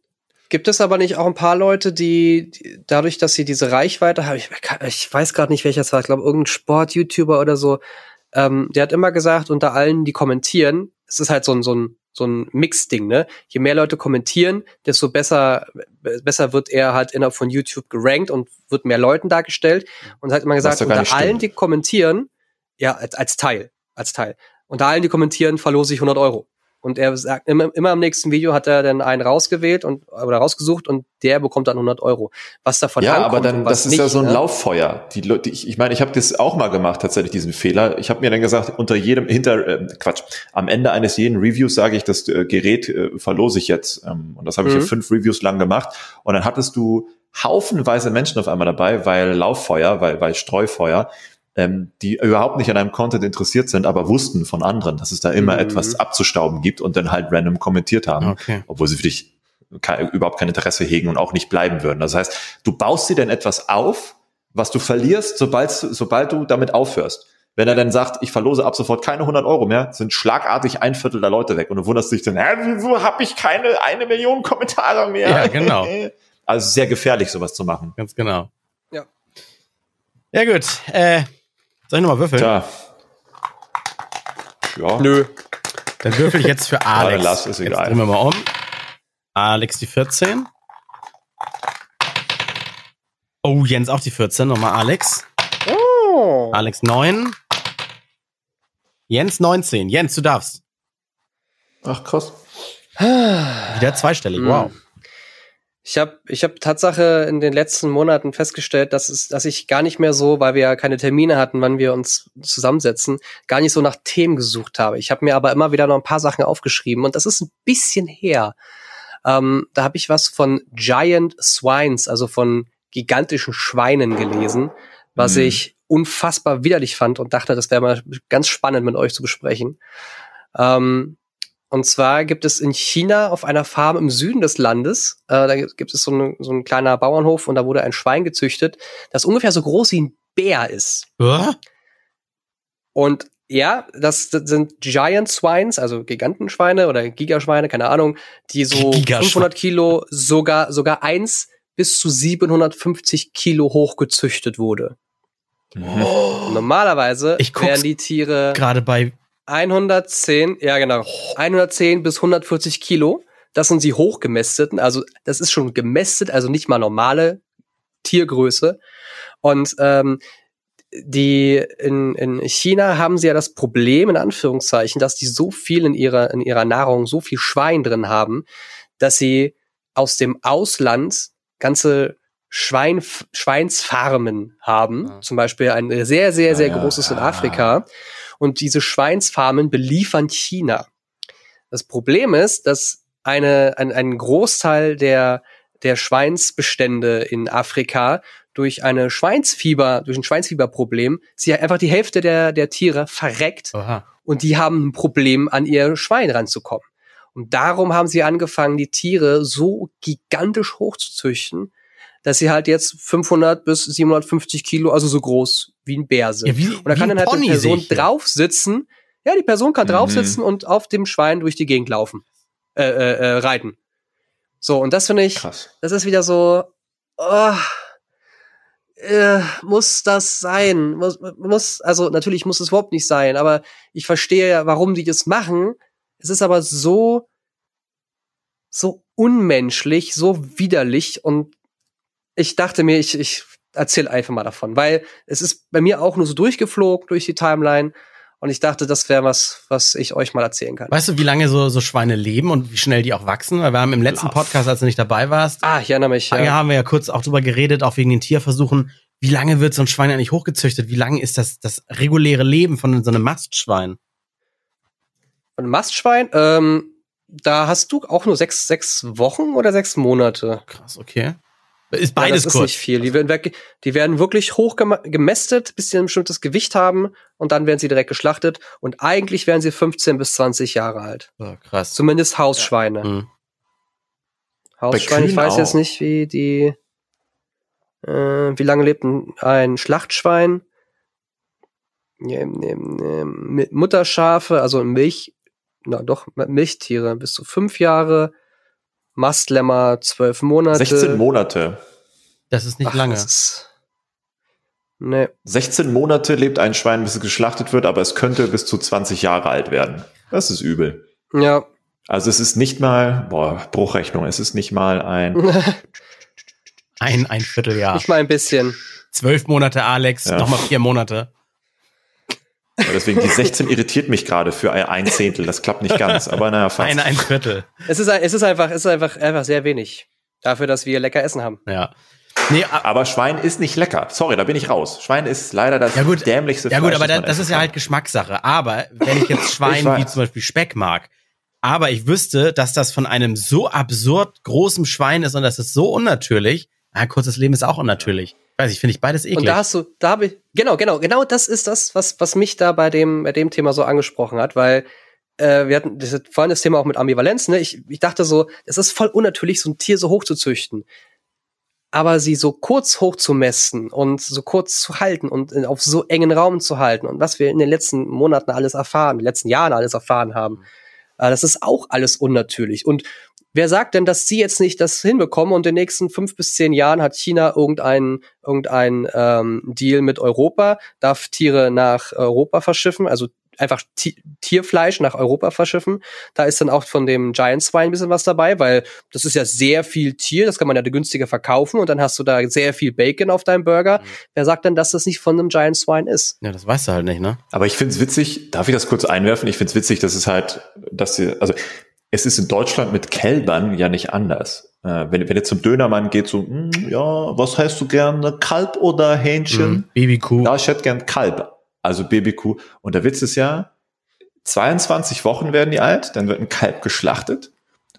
gibt es aber nicht auch ein paar Leute, die, die dadurch, dass sie diese Reichweite haben, ich, ich weiß gerade nicht, welcher es war, ich glaube, irgendein Sport-YouTuber oder so, ähm, der hat immer gesagt, unter allen, die kommentieren, es ist halt so ein, so ein so ein Mix-Ding, ne? Je mehr Leute kommentieren, desto besser, besser wird er halt innerhalb von YouTube gerankt und wird mehr Leuten dargestellt. Und hat immer gesagt, unter allen, die kommentieren, ja, als, als Teil, als Teil. Unter allen, die kommentieren, verlose ich 100 Euro. Und er sagt, immer, immer im nächsten Video hat er dann einen rausgewählt und oder rausgesucht und der bekommt dann 100 Euro. Was davon Ja, aber dann, das ist nicht, ja so ein ne? Lauffeuer. Die Leute, ich, ich meine, ich habe das auch mal gemacht, tatsächlich diesen Fehler. Ich habe mir dann gesagt, unter jedem, hinter, äh, Quatsch, am Ende eines jeden Reviews sage ich, das äh, Gerät äh, verlose ich jetzt. Ähm, und das habe ich mhm. ja fünf Reviews lang gemacht. Und dann hattest du haufenweise Menschen auf einmal dabei, weil Lauffeuer, weil, weil Streufeuer, ähm, die überhaupt nicht an einem Content interessiert sind, aber wussten von anderen, dass es da immer mhm. etwas abzustauben gibt und dann halt random kommentiert haben, okay. obwohl sie für dich überhaupt kein Interesse hegen und auch nicht bleiben würden. Das heißt, du baust dir dann etwas auf, was du verlierst, sobald, sobald du damit aufhörst. Wenn er dann sagt, ich verlose ab sofort keine 100 Euro mehr, sind schlagartig ein Viertel der Leute weg und du wunderst dich dann, hä, wieso habe ich keine eine Million Kommentare mehr? Ja, genau. Also sehr gefährlich, sowas zu machen. Ganz genau. Ja. Ja gut, äh, soll ich nochmal würfeln? Tja. Ja. Nö. Dann würfel ich jetzt für Alex. Ja, lass, ist egal. Jetzt drehen wir mal um. Alex die 14. Oh, Jens auch die 14. Nochmal Alex. Oh. Alex 9. Jens 19. Jens, du darfst. Ach, krass. Wieder zweistellig, wow. Ich habe ich hab Tatsache in den letzten Monaten festgestellt, dass, es, dass ich gar nicht mehr so, weil wir ja keine Termine hatten, wann wir uns zusammensetzen, gar nicht so nach Themen gesucht habe. Ich habe mir aber immer wieder noch ein paar Sachen aufgeschrieben und das ist ein bisschen her. Ähm, da habe ich was von Giant Swines, also von gigantischen Schweinen gelesen, was mhm. ich unfassbar widerlich fand und dachte, das wäre mal ganz spannend mit euch zu besprechen. Ähm, Und zwar gibt es in China auf einer Farm im Süden des Landes, äh, da gibt es so, eine, so ein kleiner Bauernhof und da wurde ein Schwein gezüchtet, das ungefähr so groß wie ein Bär ist. Uh? Und ja, das, das sind Giant Swines, also Gigantenschweine oder Gigaschweine, keine Ahnung, die so 500 Kilo, sogar, sogar eins bis zu 750 Kilo hochgezüchtet wurde. Oh. Normalerweise wären die Tiere gerade bei 110, ja genau, 110 bis 140 Kilo. Das sind sie hochgemästeten, also das ist schon gemästet, also nicht mal normale Tiergröße. Und ähm, die in, in China haben sie ja das Problem, in Anführungszeichen, dass die so viel in ihrer, in ihrer Nahrung, so viel Schwein drin haben, dass sie aus dem Ausland ganze Schwein, Schweinsfarmen haben. Ja. Zum Beispiel ein sehr, sehr, sehr ja, großes in Afrika. Und diese Schweinsfarmen beliefern China. Das Problem ist, dass eine, ein, ein Großteil der, der Schweinsbestände in Afrika durch eine Schweinsfieber, durch ein Schweinsfieberproblem, sie einfach die Hälfte der, der Tiere verreckt Aha. und die haben ein Problem, an ihr Schwein ranzukommen. Und darum haben sie angefangen, die Tiere so gigantisch hochzuzüchten, dass sie halt jetzt 500 bis 750 Kilo, also so groß wie ein Bär sind. Ja, wie, und da kann dann halt eine Person drauf sitzen. Ja, die Person kann mhm. drauf sitzen und auf dem Schwein durch die Gegend laufen, äh, äh, äh, reiten. So, und das finde ich, Krass. das ist wieder so, oh, äh, muss das sein? Muss, muss, also natürlich muss es überhaupt nicht sein, aber ich verstehe ja, warum die das machen. Es ist aber so, so unmenschlich, so widerlich und ich dachte mir, ich, ich erzähle einfach mal davon, weil es ist bei mir auch nur so durchgeflogen durch die Timeline und ich dachte, das wäre was, was ich euch mal erzählen kann. Weißt du, wie lange so, so Schweine leben und wie schnell die auch wachsen? Weil wir haben im letzten Podcast, als du nicht dabei warst, ah, ich erinnere mich. Ja. ja, haben wir ja kurz auch drüber geredet, auch wegen den Tierversuchen. Wie lange wird so ein Schwein eigentlich hochgezüchtet? Wie lange ist das, das reguläre Leben von so einem Mastschwein? Von einem Mastschwein? Ähm, da hast du auch nur sechs, sechs Wochen oder sechs Monate. Krass, okay. Ist beides ja, das ist nicht viel. Die werden, weg, die werden wirklich hoch gemästet, bis sie ein bestimmtes Gewicht haben und dann werden sie direkt geschlachtet. Und eigentlich werden sie 15 bis 20 Jahre alt. Oh, krass. Zumindest Hausschweine. Ja. Mhm. Hausschweine, ich weiß auch. jetzt nicht, wie die, äh, wie lange lebt ein, ein Schlachtschwein? Mutterschafe, also Milch, na doch, Milchtiere bis zu fünf Jahre Mastlämmer zwölf Monate. 16 Monate. Das ist nicht Ach, lange. Ist, nee. 16 Monate lebt ein Schwein, bis es geschlachtet wird, aber es könnte bis zu 20 Jahre alt werden. Das ist übel. Ja. Also es ist nicht mal, boah, Bruchrechnung, es ist nicht mal ein. ein, ein Vierteljahr. Nicht mal ein bisschen. Zwölf Monate Alex, ja. nochmal vier Monate. Ja, deswegen die 16 irritiert mich gerade für ein Zehntel. Das klappt nicht ganz, aber naja, fast. Ein, ein Viertel. Es ist, es ist einfach, es ist einfach, einfach sehr wenig. Dafür, dass wir lecker Essen haben. Ja. Nee, aber Schwein ist nicht lecker. Sorry, da bin ich raus. Schwein ist leider das ja gut, dämlichste Ja gut, aber das, das ist ja halt Geschmackssache. Aber wenn ich jetzt Schwein ich wie zum Beispiel Speck mag, aber ich wüsste, dass das von einem so absurd großen Schwein ist und das ist so unnatürlich, ein kurzes Leben ist auch unnatürlich. Weiß ich, finde ich beides eklig. Und da hast du, da habe ich, genau, genau, genau das ist das, was, was mich da bei dem, bei dem Thema so angesprochen hat, weil äh, wir hatten das, vorhin das Thema auch mit Ambivalenz, ne? Ich, ich dachte so, es ist voll unnatürlich, so ein Tier so hoch zu züchten. Aber sie so kurz hoch zu messen und so kurz zu halten und auf so engen Raum zu halten und was wir in den letzten Monaten alles erfahren, in den letzten Jahren alles erfahren haben, äh, das ist auch alles unnatürlich. Und Wer sagt denn, dass sie jetzt nicht das hinbekommen und in den nächsten fünf bis zehn Jahren hat China irgendeinen irgendein, ähm, Deal mit Europa, darf Tiere nach Europa verschiffen, also einfach Tierfleisch nach Europa verschiffen. Da ist dann auch von dem Giant Swine ein bisschen was dabei, weil das ist ja sehr viel Tier, das kann man ja günstiger verkaufen und dann hast du da sehr viel Bacon auf deinem Burger. Mhm. Wer sagt denn, dass das nicht von einem Giant Swine ist? Ja, das weißt du halt nicht, ne? Aber ich find's witzig, darf ich das kurz einwerfen? Ich find's witzig, dass es halt, dass sie, also es ist in Deutschland mit Kälbern ja nicht anders. Äh, wenn, wenn ihr zum Dönermann geht, so, hm, ja, was heißt du gerne, Kalb oder Hähnchen? Mm, Babykuh. Ja, ich hätte gern Kalb, also Babykuh. Und der Witz ist ja, 22 Wochen werden die alt, dann wird ein Kalb geschlachtet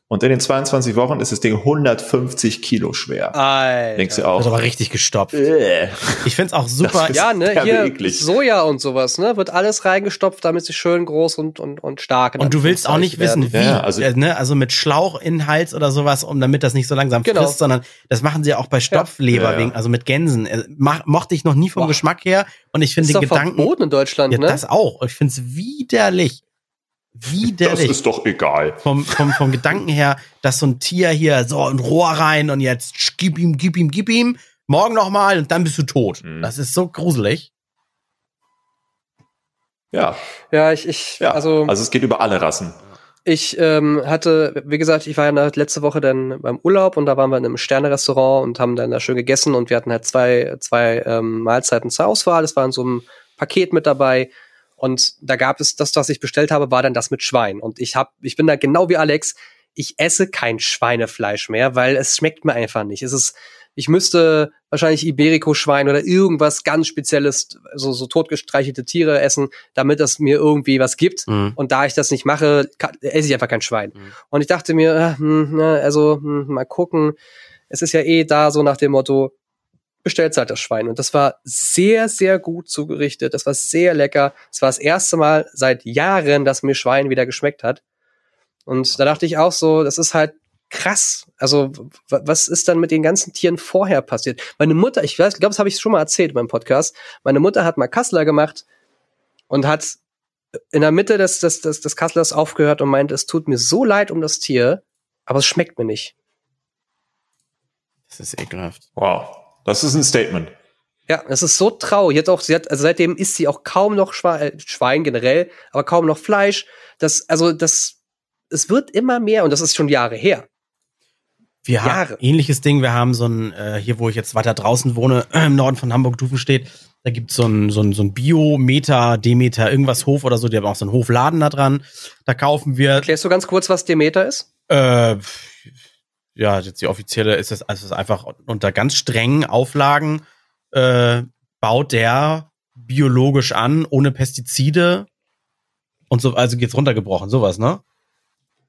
Und in den 22 Wochen ist das Ding 150 Kilo schwer. Alter. Denkst du auch? Das ist aber richtig gestopft. Äh. Ich find's auch super. Ja, ne, hier eklig. Soja und sowas, ne, wird alles reingestopft, damit sie schön groß und und und stark. Und du willst auch nicht wissen, Anführungszeichen wie, Ja, also- also, ne, also mit Schlauch in den Hals oder sowas, um damit das nicht so langsam Genau. frisst, sondern das machen sie ja auch bei Stopfleber Ja, ja. wegen, also mit Gänsen. Äh, Mach, mochte ich noch nie vom Boah. Geschmack her und ich finde den Gedanken, verboten in Deutschland, ja, ne? das auch. Ich finde es widerlich, Das ist doch egal. vom, vom, vom Gedanken her, dass so ein Tier hier so ein Rohr rein und jetzt sch- gib ihm, gib ihm, gib ihm, morgen noch mal und dann bist du tot. Mhm. Das ist so gruselig. Ja, ja, ich ich ja. also Also, es geht über alle Rassen. Ich ähm, hatte, wie gesagt, ich war ja letzte Woche dann beim Urlaub und da waren wir in einem Sterne-Restaurant und haben dann da schön gegessen und wir hatten halt zwei, zwei ähm, Mahlzeiten zur Auswahl. Das war in so einem Paket mit dabei. Und da gab es das, was ich bestellt habe, war dann das mit Schwein. Und ich hab, ich bin da genau wie Alex, ich esse kein Schweinefleisch mehr, weil es schmeckt mir einfach nicht. Es ist, ich müsste wahrscheinlich Iberico-Schwein oder irgendwas ganz Spezielles, so, so totgestreichelte Tiere essen, damit das mir irgendwie was gibt. Mhm. Und da ich das nicht mache, kann, esse ich einfach kein Schwein. Mhm. Und ich dachte mir, äh, hm, na, also hm, mal gucken. Es ist ja eh da so nach dem Motto, bestellt halt das Schwein. Und das war sehr, sehr gut zugerichtet. Das war sehr lecker. Es war das erste Mal seit Jahren, dass mir Schwein wieder geschmeckt hat. Und da dachte ich auch so, das ist halt krass. Also, was ist dann mit den ganzen Tieren vorher passiert? Meine Mutter, ich weiß, ich glaube, das habe ich schon mal erzählt in meinem Podcast. Meine Mutter hat mal Kassler gemacht und hat in der Mitte des, des, des, des Kasslers aufgehört und meint, es tut mir so leid um das Tier, aber es schmeckt mir nicht. Das ist ekelhaft. Wow. Das ist ein Statement. Ja, es ist so traurig. Jetzt auch, sie hat, also seitdem isst sie auch kaum noch Schwein, äh, Schwein generell, aber kaum noch Fleisch. Das, also das, es wird immer mehr und das ist schon Jahre her. Wir haben Jahre. ähnliches Ding. Wir haben so ein, äh, hier wo ich jetzt weiter draußen wohne, im Norden von Hamburg, Dufenstedt, da gibt's so ein, so ein, so ein Bio-Meter, Demeter, irgendwas Hof oder so, die haben auch so einen Hofladen da dran. Da kaufen wir, Erklärst du ganz kurz, was Demeter ist? äh, ja, jetzt die offizielle ist es, also es ist einfach unter ganz strengen Auflagen äh, baut der biologisch an, ohne Pestizide und so, also geht's runtergebrochen, sowas, ne?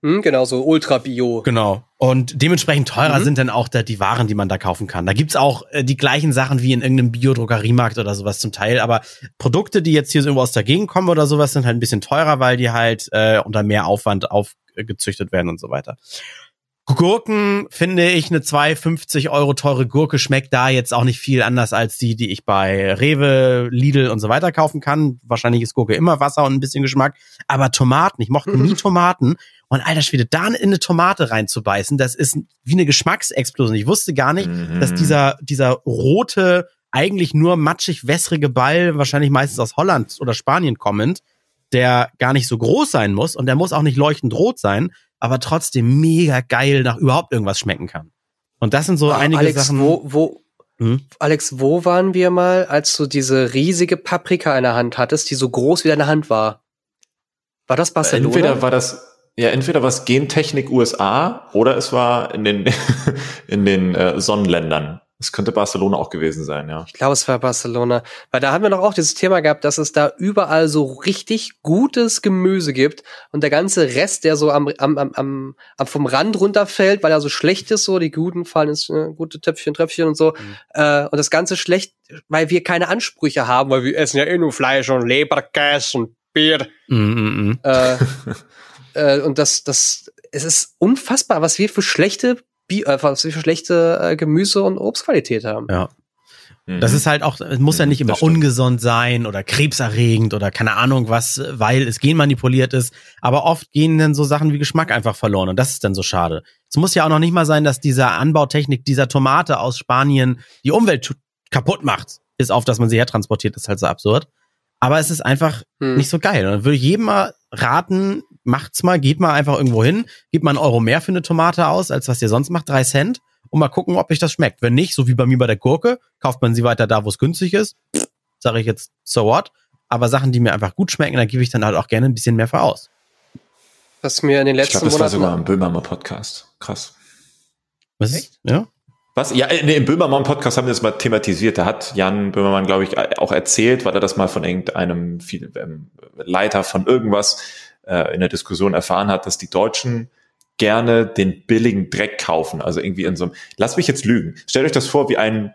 Hm, genau, so Ultra Bio. Genau. Und dementsprechend teurer Mhm. sind dann auch da die Waren, die man da kaufen kann. Da gibt's auch äh, die gleichen Sachen wie in irgendeinem Biodruckeriemarkt oder sowas zum Teil. Aber Produkte, die jetzt hier so irgendwo aus der Gegend kommen oder sowas, sind halt ein bisschen teurer, weil die halt äh, unter mehr Aufwand aufgezüchtet werden und so weiter. Gurken finde ich eine 2,50 Euro teure Gurke schmeckt da jetzt auch nicht viel anders als die, die ich bei Rewe, Lidl und so weiter kaufen kann. Wahrscheinlich ist Gurke immer Wasser und ein bisschen Geschmack. Aber Tomaten, ich mochte nie Tomaten. Und alter Schwede, da in eine Tomate reinzubeißen, das ist wie eine Geschmacksexplosion. Ich wusste gar nicht, Mhm. dass dieser, dieser rote, eigentlich nur matschig wässrige Ball, wahrscheinlich meistens aus Holland oder Spanien kommend, der gar nicht so groß sein muss und der muss auch nicht leuchtend rot sein, aber trotzdem mega geil nach überhaupt irgendwas schmecken kann. Und das sind so Ah, einige Alex, Sachen. wo, wo, Hm? Alex, wo waren wir mal, als du diese riesige Paprika in der Hand hattest, die so groß wie deine Hand war? War das Barcelona? Entweder war das, ja, entweder war es Gentechnik USA oder es war in den, in den äh, Sonnenländern. Es könnte Barcelona auch gewesen sein, ja. Ich glaube, es war Barcelona. Weil da haben wir doch auch dieses Thema gehabt, dass es da überall so richtig gutes Gemüse gibt und der ganze Rest, der so am, am, am, am, vom Rand runterfällt, weil er so schlecht ist, so die guten fallen ins äh, gute Töpfchen, Tröpfchen und so. Äh, und das Ganze schlecht, weil wir keine Ansprüche haben, weil wir essen ja eh nur Fleisch und Leberkäse und Bier. Mm, mm, mm. äh, äh, und das, das, es ist unfassbar, was wir für schlechte, Bi äh, was wir für schlechte äh, Gemüse- und Obstqualität haben. Ja. Mhm. Das ist halt auch, es muss ja Mhm, nicht immer ungesund sein oder krebserregend oder keine Ahnung was, weil es genmanipuliert ist. Aber oft gehen dann so Sachen wie Geschmack einfach verloren und das ist dann so schade. Es muss ja auch noch nicht mal sein, dass diese Anbautechnik dieser Tomate aus Spanien die Umwelt kaputt macht. Bis auf, dass man sie hertransportiert, ist halt so absurd. Aber es ist einfach Hm. nicht so geil. Und dann würde ich jedem mal raten, macht's mal, geht mal einfach irgendwo hin, gebt mal einen Euro mehr für eine Tomate aus, als was ihr sonst macht, drei Cent, und mal gucken, ob euch das schmeckt. Wenn nicht, so wie bei mir bei der Gurke, kauft man sie weiter da, wo es günstig ist. Sage ich jetzt, so what? Aber Sachen, die mir einfach gut schmecken, da gebe ich dann halt auch gerne ein bisschen mehr für aus. Was mir in den ich letzten glaube, das war Monaten sogar im Böhmermann Podcast. Krass. Was ist? Ja? Was? Ja, äh, nee, im Böhmermann Podcast haben wir das mal thematisiert. Da hat Jan Böhmermann, glaube ich, auch erzählt, weil er das mal von irgendeinem ähm, Leiter von irgendwas äh, in der Diskussion erfahren hat, dass die Deutschen gerne den billigen Dreck kaufen. Also irgendwie in so einem, lass mich jetzt lügen. Stellt euch das vor wie ein,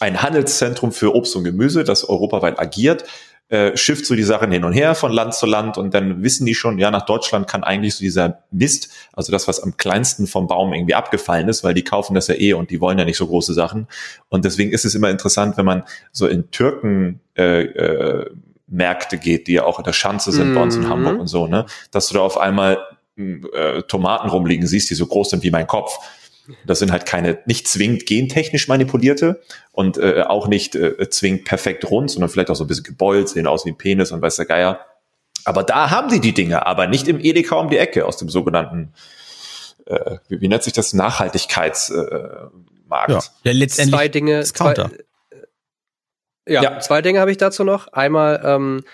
ein Handelszentrum für Obst und Gemüse, das europaweit agiert, äh, schifft so die Sachen hin und her von Land zu Land und dann wissen die schon, ja, nach Deutschland kann eigentlich so dieser Mist, also das, was am kleinsten vom Baum irgendwie abgefallen ist, weil die kaufen das ja eh und die wollen ja nicht so große Sachen. Und deswegen ist es immer interessant, wenn man so in Türken äh, äh, Märkte geht, die ja auch in der Schanze sind, mhm. bei uns in Hamburg und so, ne, dass du da auf einmal äh, Tomaten rumliegen siehst, die so groß sind wie mein Kopf. Das sind halt keine, nicht zwingend gentechnisch manipulierte und äh, auch nicht äh, zwingend perfekt rund, sondern vielleicht auch so ein bisschen gebeult, sehen aus wie ein Penis und weiß der Geier. Aber da haben die die Dinge, aber nicht im Edeka um die Ecke aus dem sogenannten, äh, wie, wie nennt sich das, Nachhaltigkeitsmarkt. Äh, ja, letztendlich zwei Dinge, zwei, ja, ja, zwei Dinge habe ich dazu noch. Einmal, ähm,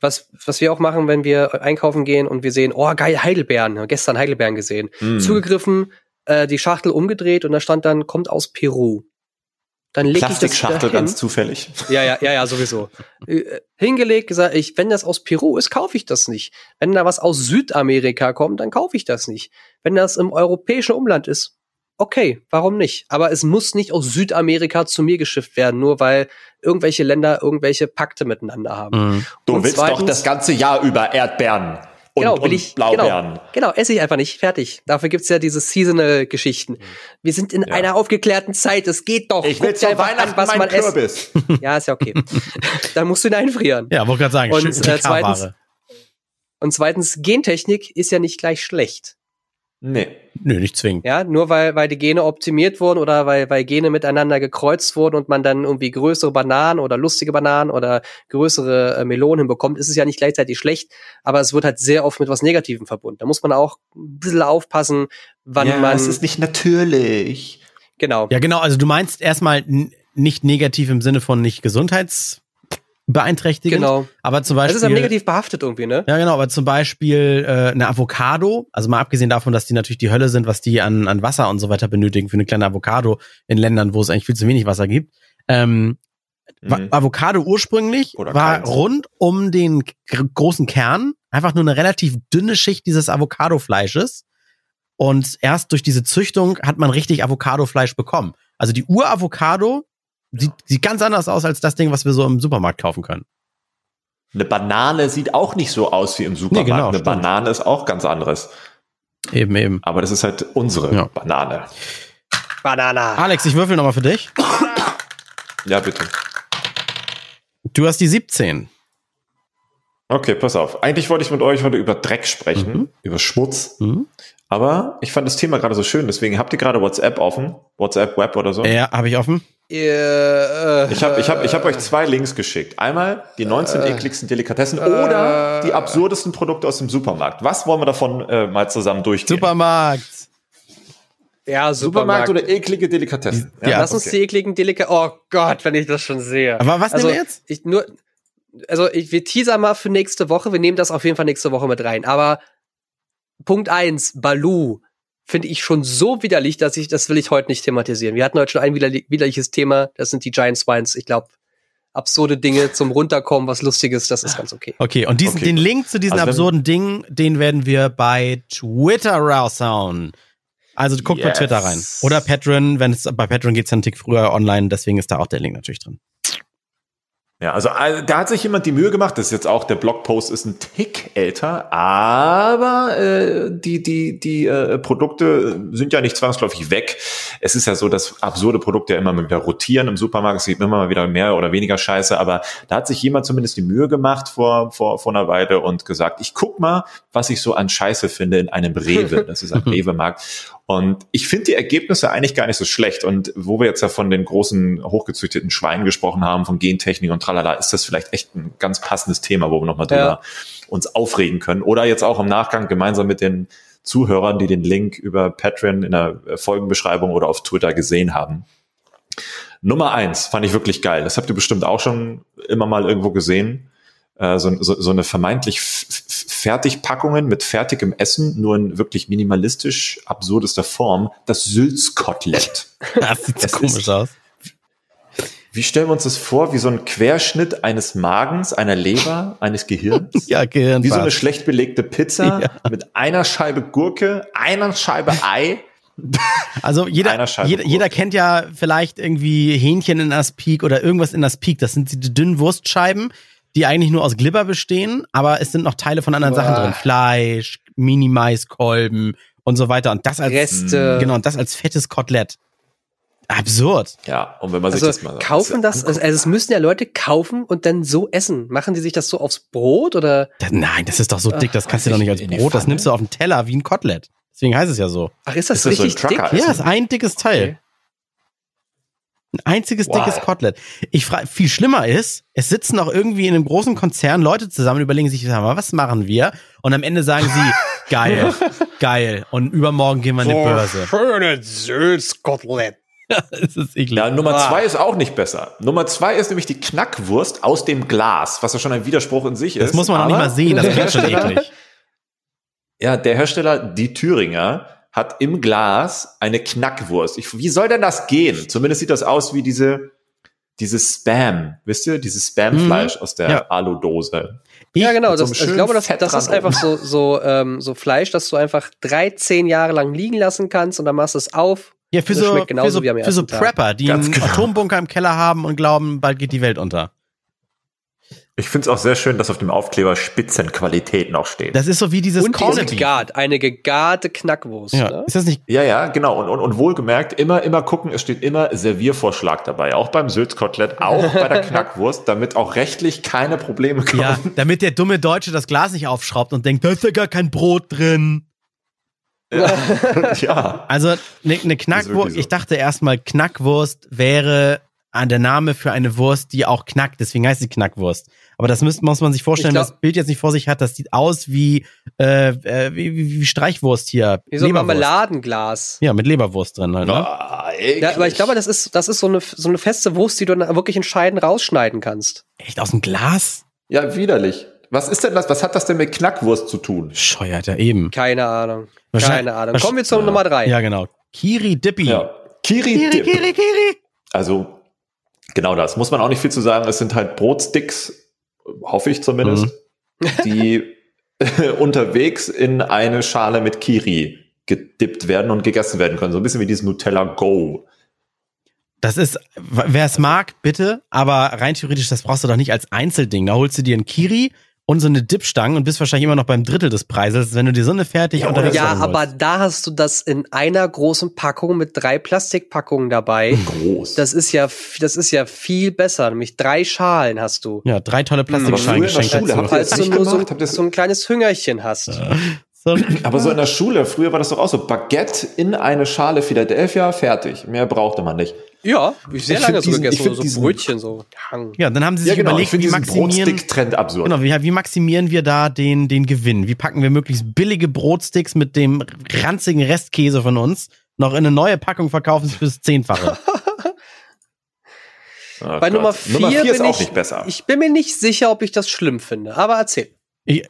was, was wir auch machen, wenn wir einkaufen gehen und wir sehen, oh geil, Heidelbeeren, gestern Heidelbeeren gesehen. Mm. Zugegriffen, äh, die Schachtel umgedreht und da stand dann, kommt aus Peru. Dann leg ich das Schachtel ganz zufällig. Ja, ja, ja, ja, sowieso. Äh, hingelegt, gesagt, ich, wenn das aus Peru ist, kaufe ich das nicht. Wenn da was aus Südamerika kommt, dann kaufe ich das nicht. Wenn das im europäischen Umland ist, okay, warum nicht? Aber es muss nicht aus Südamerika zu mir geschifft werden, nur weil irgendwelche Länder irgendwelche Pakte miteinander haben. Mhm. Du und willst zweitens, doch das ganze Jahr über Erdbeeren und, genau, will ich, Blaubeeren. Genau, genau, esse ich einfach nicht. Fertig. Dafür gibt's ja diese Seasonal-Geschichten. Wir sind in ja. einer aufgeklärten Zeit. Es geht doch. Ich will dir Weihnachten an, was man Kürbis. ja, ist ja okay. Dann musst du ihn einfrieren. Ja, wollte gerade sagen. Und, äh, zweitens, und zweitens, Gentechnik ist ja nicht gleich schlecht. Nee. Nö, nicht zwingend. Ja, nur weil, weil die Gene optimiert wurden oder weil, weil Gene miteinander gekreuzt wurden und man dann irgendwie größere Bananen oder lustige Bananen oder größere äh, Melonen hinbekommt, ist es ja nicht gleichzeitig schlecht, aber es wird halt sehr oft mit was Negativem verbunden. Da muss man auch ein bisschen aufpassen, wann ja, man. Es ist nicht natürlich. Genau. Ja, genau. Also du meinst erstmal nicht negativ im Sinne von nicht gesundheits beeinträchtigend. Genau. Aber zum Beispiel. Das ist ja negativ behaftet irgendwie, ne? Ja, genau. Aber zum Beispiel äh, eine Avocado, also mal abgesehen davon, dass die natürlich die Hölle sind, was die an, an Wasser und so weiter benötigen für eine kleine Avocado in Ländern, wo es eigentlich viel zu wenig Wasser gibt. Ähm, mhm. Avocado ursprünglich Oder war keins. rund um den großen Kern einfach nur eine relativ dünne Schicht dieses Avocado-Fleisches. Und erst durch diese Züchtung hat man richtig Avocado-Fleisch bekommen. Also die Ur-Avocado Sieht, sieht ganz anders aus als das Ding, was wir so im Supermarkt kaufen können. Eine Banane sieht auch nicht so aus wie im Supermarkt. Nee, genau, Eine stimmt. Banane ist auch ganz anderes. Eben, eben. Aber das ist halt unsere ja. Banane. Banane. Alex, ich würfel nochmal für dich. Ja, bitte. Du hast die 17. Okay, pass auf. Eigentlich wollte ich mit euch heute über Dreck sprechen, mhm. über Schmutz. Mhm. Aber ich fand das Thema gerade so schön, deswegen habt ihr gerade WhatsApp offen? WhatsApp Web oder so? Ja, habe ich offen. Äh, ich habe ich hab, ich hab euch zwei Links geschickt. Einmal die 19 äh, ekligsten Delikatessen äh, oder die absurdesten Produkte aus dem Supermarkt. Was wollen wir davon äh, mal zusammen durchgehen? Supermarkt. Ja, Supermarkt, Supermarkt oder eklige Delikatessen. Ja, ja lass uns die ekligen Delikatessen. Oh Gott, wenn ich das schon sehe. Aber was also, nehmen wir jetzt? Ich nur, also ich, wir teasern mal für nächste Woche. Wir nehmen das auf jeden Fall nächste Woche mit rein. Aber Punkt eins, Balu finde ich schon so widerlich, dass ich, das will ich heute nicht thematisieren. Wir hatten heute schon ein widerliches Thema, das sind die Giant Swines. Ich glaube, absurde Dinge zum Runterkommen, was Lustiges, das ist ganz okay. Okay, und diesen, okay. den Link zu diesen also absurden Dingen, den werden wir bei Twitter raushauen. Also guckt yes. bei Twitter rein. Oder Patreon, wenn es bei Patreon geht's dann einen Tick früher online, deswegen ist da auch der Link natürlich drin. Ja, also da hat sich jemand die Mühe gemacht. Das ist jetzt auch der Blogpost ist ein Tick älter, aber äh, die die die äh, Produkte sind ja nicht zwangsläufig weg. Es ist ja so, dass absurde Produkte ja immer mal wieder rotieren im Supermarkt. Es gibt immer mal wieder mehr oder weniger Scheiße, aber da hat sich jemand zumindest die Mühe gemacht vor vor vor einer Weile und gesagt, ich guck mal, was ich so an Scheiße finde in einem Rewe. Das ist ein Rewe-Markt und ich finde die Ergebnisse eigentlich gar nicht so schlecht. Und wo wir jetzt ja von den großen hochgezüchteten Schweinen gesprochen haben, von Gentechnik und tralala, ist das vielleicht echt ein ganz passendes Thema, wo wir nochmal drüber ja. uns aufregen können. Oder jetzt auch im Nachgang gemeinsam mit den Zuhörern, die den Link über Patreon in der Folgenbeschreibung oder auf Twitter gesehen haben. Nummer eins fand ich wirklich geil. Das habt ihr bestimmt auch schon immer mal irgendwo gesehen. Äh, so, so, so eine vermeintlich Fertigpackungen mit fertigem Essen, nur in wirklich minimalistisch absurdester Form, das Sülzkotelett. das sieht so komisch aus. wie stellen wir uns das vor? Wie so ein Querschnitt eines Magens, einer Leber, eines Gehirns? ja, Gehirn. Wie so eine schlecht belegte Pizza ja. mit einer Scheibe Gurke, einer Scheibe Ei. Also jeder, jeder, jeder, kennt ja vielleicht irgendwie Hähnchen in Aspik oder irgendwas in Aspik. Das sind die dünnen Wurstscheiben, die eigentlich nur aus Glibber bestehen, aber es sind noch Teile von anderen Boah. Sachen drin. Fleisch, Mini-Maiskolben und so weiter. Und das als, Reste. genau, und das als fettes Kotelett. Absurd. Ja, und wenn man also sich das mal kaufen das, also, also es müssen ja Leute kaufen und dann so essen. Machen die sich das so aufs Brot oder? Das, nein, das ist doch so dick, das kannst du doch nicht als Brot, das nimmst du auf den Teller wie ein Kotelett. Deswegen heißt es ja so. Ach, ist das, ist das richtig so dick? Ja, ist ein dickes Teil. Okay. Ein einziges wow. dickes Kotelett. Ich frage, viel schlimmer ist, es sitzen auch irgendwie in einem großen Konzern Leute zusammen, überlegen sich, was machen wir? Und am Ende sagen sie, geil, geil. Und übermorgen gehen wir an die Börse. Schönes Sülzkotelett. das ist eklig. Ja, Nummer ah. zwei ist auch nicht besser. Nummer zwei ist nämlich die Knackwurst aus dem Glas, was ja schon ein Widerspruch in sich ist. Das muss man auch nicht mal sehen, das ist schon eklig. Ja, der Hersteller, die Thüringer, hat im Glas eine Knackwurst. Ich, wie soll denn das gehen? Zumindest sieht das aus wie diese, dieses Spam, wisst ihr, dieses Spamfleisch mhm. aus der ja. Aludose. Ja, genau. Das, so ich glaube, das, das ist einfach so, so, ähm, so Fleisch, das du einfach drei, zehn Jahre lang liegen lassen kannst und dann machst du es auf ja, für so, für so, für so Prepper, die Ganz einen genau. Atombunker im Keller haben und glauben, bald geht die Welt unter. Ich finde es auch sehr schön, dass auf dem Aufkleber Spitzenqualität noch steht. Das ist so wie dieses und. Gegart, eine gegarte Knackwurst. Ja, ne? ist das nicht? Ja, ja, genau. Und, und, und wohlgemerkt, immer, immer gucken, es steht immer Serviervorschlag dabei. Auch beim Sülzkotelett, auch bei der Knackwurst, damit auch rechtlich keine Probleme kommen. Ja, damit der dumme Deutsche das Glas nicht aufschraubt und denkt, da ist ja gar kein Brot drin. Ja. Also eine ne Knackwurst, so. ich dachte erstmal, Knackwurst wäre der Name für eine Wurst, die auch knackt, deswegen heißt sie Knackwurst. Aber das muss, muss man sich vorstellen, glaub, das Bild jetzt nicht vor sich hat, das sieht aus wie, äh, äh wie, wie, wie Streichwurst hier. Wie so ein Marmeladenglas. Ja, mit Leberwurst drin halt, ne? Oh, ja, aber ich glaube, das ist, das ist so eine, so eine feste Wurst, die du dann wirklich entscheidend rausschneiden kannst. Echt aus dem Glas? Ja, widerlich. Was ist denn das? Was hat das denn mit Knackwurst zu tun? Scheuert ja eben. Keine Ahnung. Keine Ahnung. Kommen wir zur ja. Nummer drei. Ja, genau. Kiri Dippy. Ja. Kiri, Kiri, Dip. Kiri, Kiri. Also, genau das. Muss man auch nicht viel zu sagen. Es sind halt Brotsticks, hoffe ich zumindest, mhm. die unterwegs in eine Schale mit Kiri gedippt werden und gegessen werden können. So ein bisschen wie dieses Nutella Go. Das ist, wer es mag, bitte, aber rein theoretisch, das brauchst du doch nicht als Einzelding. Da holst du dir einen Kiri, und so eine Dipstange und bist wahrscheinlich immer noch beim Drittel des Preises, wenn du dir so eine fertig ja, unterwegs Ja, aber da hast du das in einer großen Packung mit drei Plastikpackungen dabei. Groß. Das ist ja, das ist ja viel besser. Nämlich drei Schalen hast du. Ja, drei tolle hm, Plastikschalen geschenkt dazu. Falls du nur so, so ein kleines Hüngerchen hast. Ja. Aber so in der Schule, früher war das doch auch so, Baguette in eine Schale Philadelphia, fertig. Mehr brauchte man nicht. Ja, ich sehr ich lange so diesen, gegessen, so diesen, Brötchen so. Ja, dann haben sie sich ja, genau, überlegt, wie maximieren, Trend absurd. Genau, wie, wie maximieren wir da den, den Gewinn? Wie packen wir möglichst billige Brotsticks mit dem ranzigen Restkäse von uns noch in eine neue Packung verkaufen fürs Zehnfache? Oh Bei Nummer 4 Nummer vier ist auch ich, nicht besser. Ich bin mir nicht sicher, ob ich das schlimm finde, aber erzähl. Ich,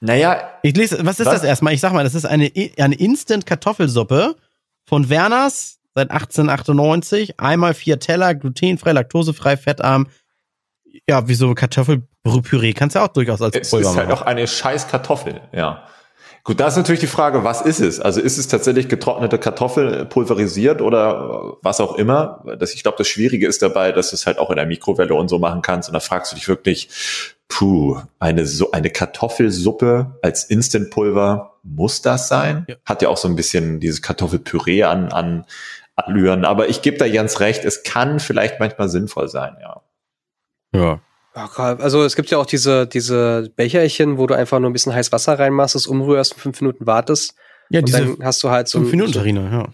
naja. Ich lese, was ist was? das erstmal? Ich sag mal, das ist eine, eine Instant-Kartoffelsuppe von Werners seit 1898. Einmal vier Teller, glutenfrei, laktosefrei, fettarm. Ja, wie so Kartoffelpüree kannst du auch durchaus als es Pulver machen. Es ist halt auch eine scheiß Kartoffel, ja. Gut, da ist natürlich die Frage, was ist es? Also ist es tatsächlich getrocknete Kartoffel pulverisiert oder was auch immer? Das, ich glaube, das Schwierige ist dabei, dass du es halt auch in der Mikrowelle und so machen kannst. Und da fragst du dich wirklich, puh, eine, so eine Kartoffelsuppe als Instantpulver, muss das sein? Ja. Hat ja auch so ein bisschen dieses Kartoffelpüree an, an Allüren. Aber ich gebe da Jens recht, es kann vielleicht manchmal sinnvoll sein, ja. Ja, also es gibt ja auch diese, diese Becherchen, wo du einfach nur ein bisschen heiß Wasser reinmachst, es umrührst und fünf Minuten wartest. Ja, und diese dann hast du halt so. Fünf Minuten Terrine, ja.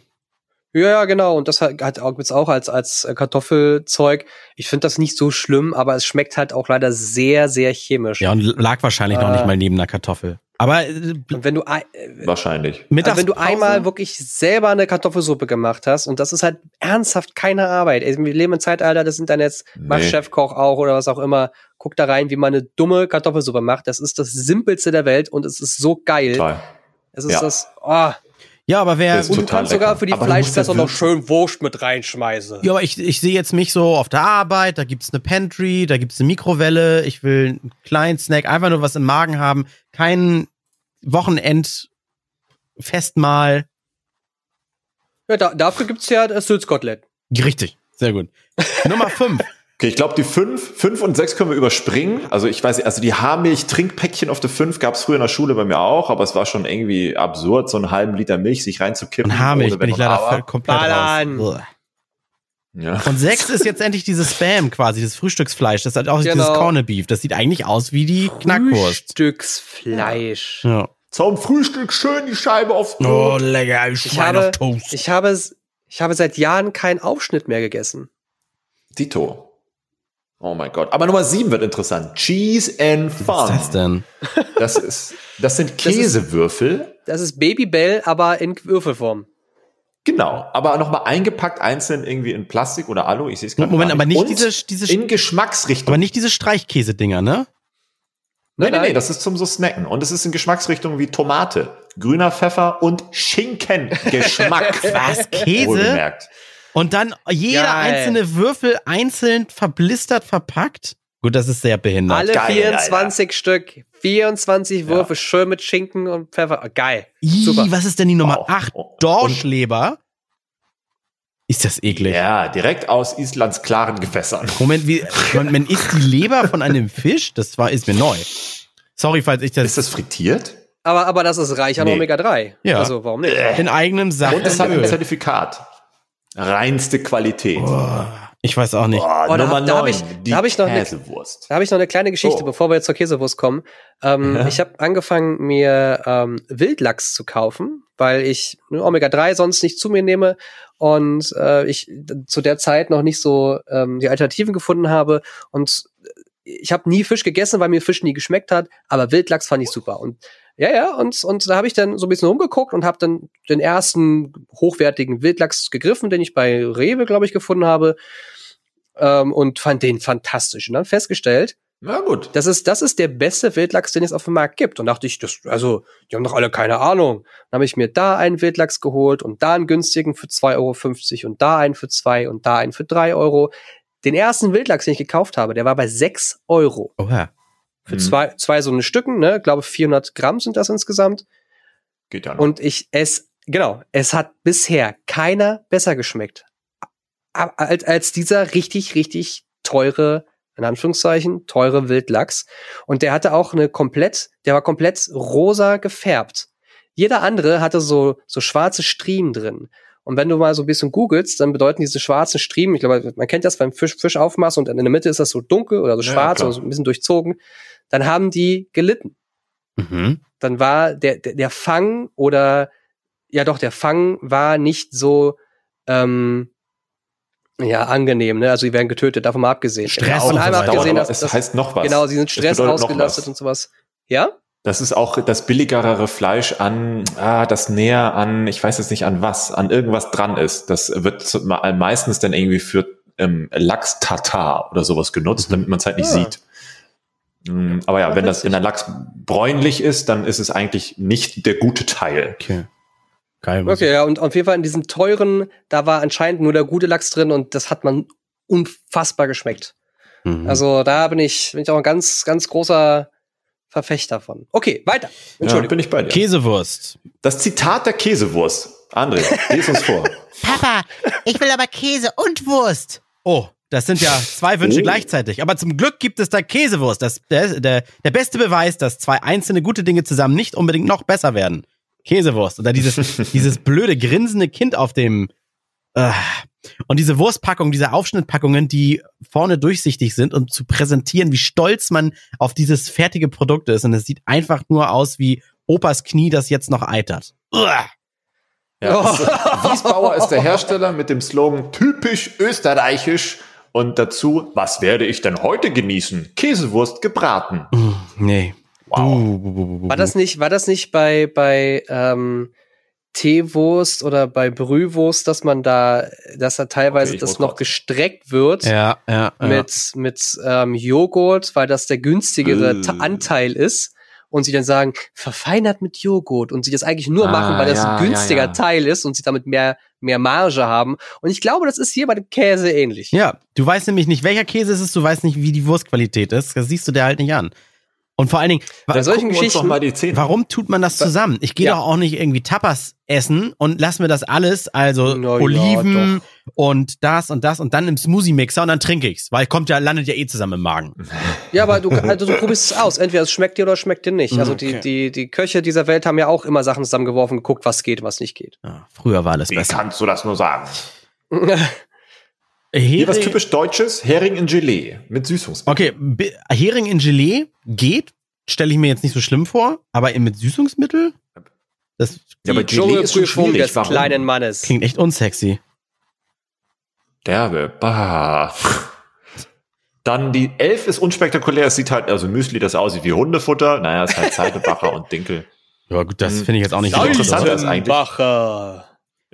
Ja, ja, genau. Und das hat, hat auch, auch als, als Kartoffelzeug. Ich finde das nicht so schlimm, aber es schmeckt halt auch leider sehr, sehr chemisch. Ja, und lag wahrscheinlich äh, noch nicht mal neben einer Kartoffel. Aber äh, wenn du äh, wahrscheinlich also wenn du einmal wirklich selber eine Kartoffelsuppe gemacht hast und das ist halt ernsthaft keine Arbeit. Also wir leben im Zeitalter des Internets, nee. mach Chefkoch auch oder was auch immer. Guck da rein, wie man eine dumme Kartoffelsuppe macht. Das ist das simpelste der Welt und es ist so geil. Toll. Es ist ja. das. Oh. Ja, aber wer. Und du kannst lecker. sogar für die Fleischfresser noch schön Wurst mit reinschmeißen. Ja, aber ich, ich sehe jetzt mich so auf der Arbeit, da gibt's eine Pantry, da gibt's eine Mikrowelle, ich will einen kleinen Snack, einfach nur was im Magen haben, kein Wochenend-Festmahl. Ja, da, dafür gibt's ja das Sülzkotelett. Richtig, sehr gut. Nummer 5. Okay, ich glaube, die fünf, fünf und sechs können wir überspringen. Also ich weiß nicht, also die Haarmilch-Trinkpäckchen auf der fünf gab es früher in der Schule bei mir auch, aber es war schon irgendwie absurd, so einen halben Liter Milch sich reinzukippen. Und Haarmilch bin ich leider voll komplett Ballern. raus. Ja. Und sechs ist jetzt endlich dieses Spam quasi, das Frühstücksfleisch. Das hat auch genau. dieses Corned Beef. Das sieht eigentlich aus wie die Knackwurst. Frühstücksfleisch. Ja. Zum Frühstück schön die Scheibe aufs Brot. Oh, lecker, ich habe, ich habe, ich habe seit Jahren keinen Aufschnitt mehr gegessen. Dito. Oh mein Gott. Aber Nummer sieben wird interessant. Cheese and Fun. Was ist das denn? Das ist, das sind Käsewürfel. Das ist, das ist Babybell, aber in Würfelform. Genau, aber nochmal eingepackt einzeln irgendwie in Plastik oder Alu. Ich sehe es gerade. Moment, aber nicht diese, diese in Geschmacksrichtung. Aber nicht diese Streichkäse-Dinger, ne? Nein, nein, nein, das ist zum so Snacken. Und es ist in Geschmacksrichtungen wie Tomate, grüner Pfeffer und Schinken-Geschmack. Was? Käse? Wohlgemerkt. Und dann jeder Geil. einzelne Würfel einzeln verblistert verpackt. Gut, das ist sehr behindert. Alle Geil, 24 Alter. Stück, 24 Würfel, ja. schön mit Schinken und Pfeffer. Oh, geil. Super. was ist denn die Nummer wow. 8? Dorschleber. Ist das eklig? Ja, direkt aus Islands klaren Gewässern. Moment, wie, man, man isst die Leber von einem Fisch? Das war, ist mir neu. Sorry, falls ich das. Ist das frittiert? Aber, aber das ist reich an nee. Omega-3. Ja. Also, warum nicht? In eigenem Saft. Und es hat ein Zertifikat. Reinste Qualität. Oh, ich weiß auch nicht. Oh, Nummer da, neun, da habe ich, da hab ich, Käsewurst. da habe ich noch eine kleine Geschichte, oh. bevor wir jetzt zur Käsewurst kommen. Ähm, ja. Ich habe angefangen, mir ähm, Wildlachs zu kaufen, weil ich Omega-3 sonst nicht zu mir nehme und äh, ich zu der Zeit noch nicht so ähm, die Alternativen gefunden habe und ich habe nie Fisch gegessen, weil mir Fisch nie geschmeckt hat, aber Wildlachs fand ich super und ja, ja, und, und da habe ich dann so ein bisschen rumgeguckt und habe dann den ersten hochwertigen Wildlachs gegriffen, den ich bei Rewe, glaube ich, gefunden habe. Ähm, und fand den fantastisch. Und dann festgestellt, na gut. Das ist, das ist der beste Wildlachs, den es auf dem Markt gibt. Und dachte ich, das, also, die haben doch alle keine Ahnung. Dann habe ich mir da einen Wildlachs geholt und da einen günstigen für 2,50 Euro und da einen für 2 und da einen für 3 Euro. Den ersten Wildlachs, den ich gekauft habe, der war bei 6 Euro. Oha. Für mhm. zwei, zwei so eine Stücken, ne? Ich glaube 400 Gramm sind das insgesamt. Geht ja noch. Und ich es, genau, es hat bisher keiner besser geschmeckt. Als, als dieser richtig, richtig teure, in Anführungszeichen, teure Wildlachs. Und der hatte auch eine komplett, der war komplett rosa gefärbt. Jeder andere hatte so, so schwarze Striemen drin. Und wenn du mal so ein bisschen googelst, dann bedeuten diese schwarzen Striemen, ich glaube, man kennt das beim Fisch, Fisch aufmachst und in der Mitte ist das so dunkel oder so schwarz ja, oder so ein bisschen durchzogen, dann haben die gelitten. Mhm. Dann war der, der, der Fang oder ja doch, der Fang war nicht so ähm, ja, angenehm, ne? Also die werden getötet, davon mal abgesehen. Stress und einmal abgesehen, dass, es heißt noch was. Genau, sie sind Stress ausgelastet und sowas. Ja? Das ist auch das billigere Fleisch an, ah, das näher an, ich weiß jetzt nicht an was, an irgendwas dran ist. Das wird meistens dann irgendwie für ähm, Lachs-Tatar oder sowas genutzt, damit man es halt nicht ja. Ah. sieht. Mm, aber ja, wenn das, wenn der Lachs bräunlich ist, dann ist es eigentlich nicht der gute Teil. Okay. Geil. Okay, ja, und auf jeden Fall in diesem teuren, da war anscheinend nur der gute Lachs drin und das hat man unfassbar geschmeckt. Mhm. Also da bin ich, bin ich auch ein ganz, ganz großer Verfechter von. Okay, weiter. Entschuldigung. Ja, bin ich bei dir. Käsewurst. Das Zitat der Käsewurst. André, lies uns vor. Papa, ich will aber Käse und Wurst. Oh, das sind ja zwei Wünsche oh. gleichzeitig. Aber zum Glück gibt es da Käsewurst. Das, der, der, der beste Beweis, dass zwei einzelne gute Dinge zusammen nicht unbedingt noch besser werden. Käsewurst. Oder dieses, dieses blöde grinsende Kind auf dem. Äh, und diese Wurstpackung, diese Aufschnittpackungen, die vorne durchsichtig sind, um zu präsentieren, wie stolz man auf dieses fertige Produkt ist. Und es sieht einfach nur aus wie Opas Knie, das jetzt noch eitert. Uah. Ja, oh. Wiesbauer ist der Hersteller mit dem Slogan typisch österreichisch und dazu, was werde ich denn heute genießen? Käsewurst gebraten. Nee. Wow. War das nicht, war das nicht bei, bei ähm, Teewurst oder bei Brühwurst, dass man da, dass da teilweise okay, das noch grad. gestreckt wird ja, ja, mit, ja. mit ähm, Joghurt, weil das der günstigere äh. Anteil ist. und sie dann sagen, verfeinert mit Joghurt und sie das eigentlich nur ah, machen, weil das ja, ein günstiger ja, ja. Teil ist und sie damit mehr, mehr Marge haben. Und ich glaube, das ist hier bei dem Käse ähnlich. Ja, du weißt nämlich nicht, welcher Käse es ist, du weißt nicht, wie die Wurstqualität ist. Das siehst du dir halt nicht an. Und vor allen Dingen, Bei solchen Geschichten, warum tut man das zusammen? Ich gehe ja. doch auch nicht irgendwie Tapas essen und lass mir das alles, also no, Oliven ja, und das und das und dann im Smoothie-Mixer und dann trinke ich's, weil kommt ja, landet ja eh zusammen im Magen. Ja, aber du, also du probierst es aus. Entweder es schmeckt dir oder es schmeckt dir nicht. Also die, okay. die, die Köche dieser Welt haben ja auch immer Sachen zusammengeworfen, geguckt, was geht, was nicht geht. Ja, früher war alles Wie besser. kannst du das nur sagen? Hering, was typisch Deutsches, Hering in Gelee mit Süßungsmittel. Okay, Hering in Gelee geht, stelle ich mir jetzt nicht so schlimm vor, aber mit Süßungsmittel? Das ja, aber Gelee ist schon des Warum? kleinen Mannes. Klingt echt unsexy. Derbe, bah. Dann die Elf ist unspektakulär. Es sieht halt, also Müsli, das aussieht wie Hundefutter. Naja, es ist halt Seidebacher und Dinkel. Ja, gut, das hm. finde ich jetzt auch nicht so interessant. Ist eigentlich.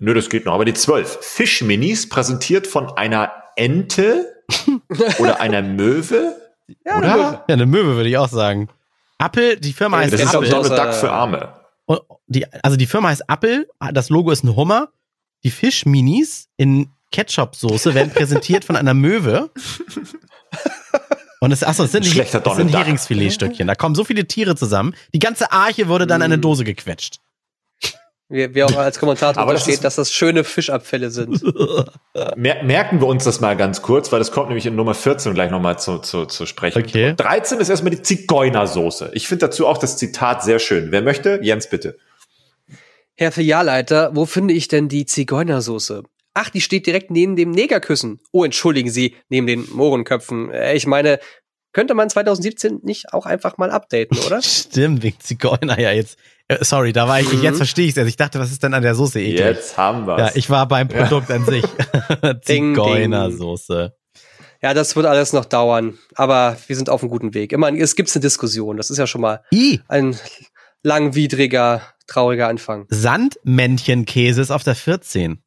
Nö, das geht noch. Aber die zwölf Fischminis präsentiert von einer Ente oder einer Möwe. Ja, oder? Eine Möwe. Ja, eine Möwe würde ich auch sagen. Apple, die Firma heißt das Apple. Das ist auch so eine Duck für Arme. Die, also die Firma heißt Apple, das Logo ist ein Hummer. Die Fischminis in Ketchup-Soße werden präsentiert von einer Möwe. Und es, achso, es sind, Schlechter es sind Heringsfiletstückchen. Da kommen so viele Tiere zusammen. Die ganze Arche wurde dann in eine mm. Dose gequetscht. Wie, wie auch als Kommentator Aber steht, das dass das schöne Fischabfälle sind. Merken wir uns das mal ganz kurz, weil das kommt nämlich in Nummer 14 gleich nochmal zu, zu, zu sprechen. Okay. 13 ist erstmal die Zigeunersoße. Ich finde dazu auch das Zitat sehr schön. Wer möchte? Jens, bitte. Herr Filialleiter, wo finde ich denn die Zigeunersoße? Ach, die steht direkt neben dem Negerküssen. Oh, entschuldigen Sie, neben den Mohrenköpfen. Äh, ich meine, könnte man 2017 nicht auch einfach mal updaten, oder? Stimmt, wegen Zigeuner ja jetzt. Äh, sorry, da war ich, mhm. jetzt verstehe ich es. Ich dachte, was ist denn an der Soße eklig? Jetzt haben wir Ja, ich war beim Produkt ja. an sich. Zigeunersoße. Ja, das wird alles noch dauern, aber wir sind auf einem guten Weg. Immerhin, es gibt eine Diskussion. Das ist ja schon mal I. ein langwidriger, trauriger Anfang. Sandmännchenkäse ist auf der 14.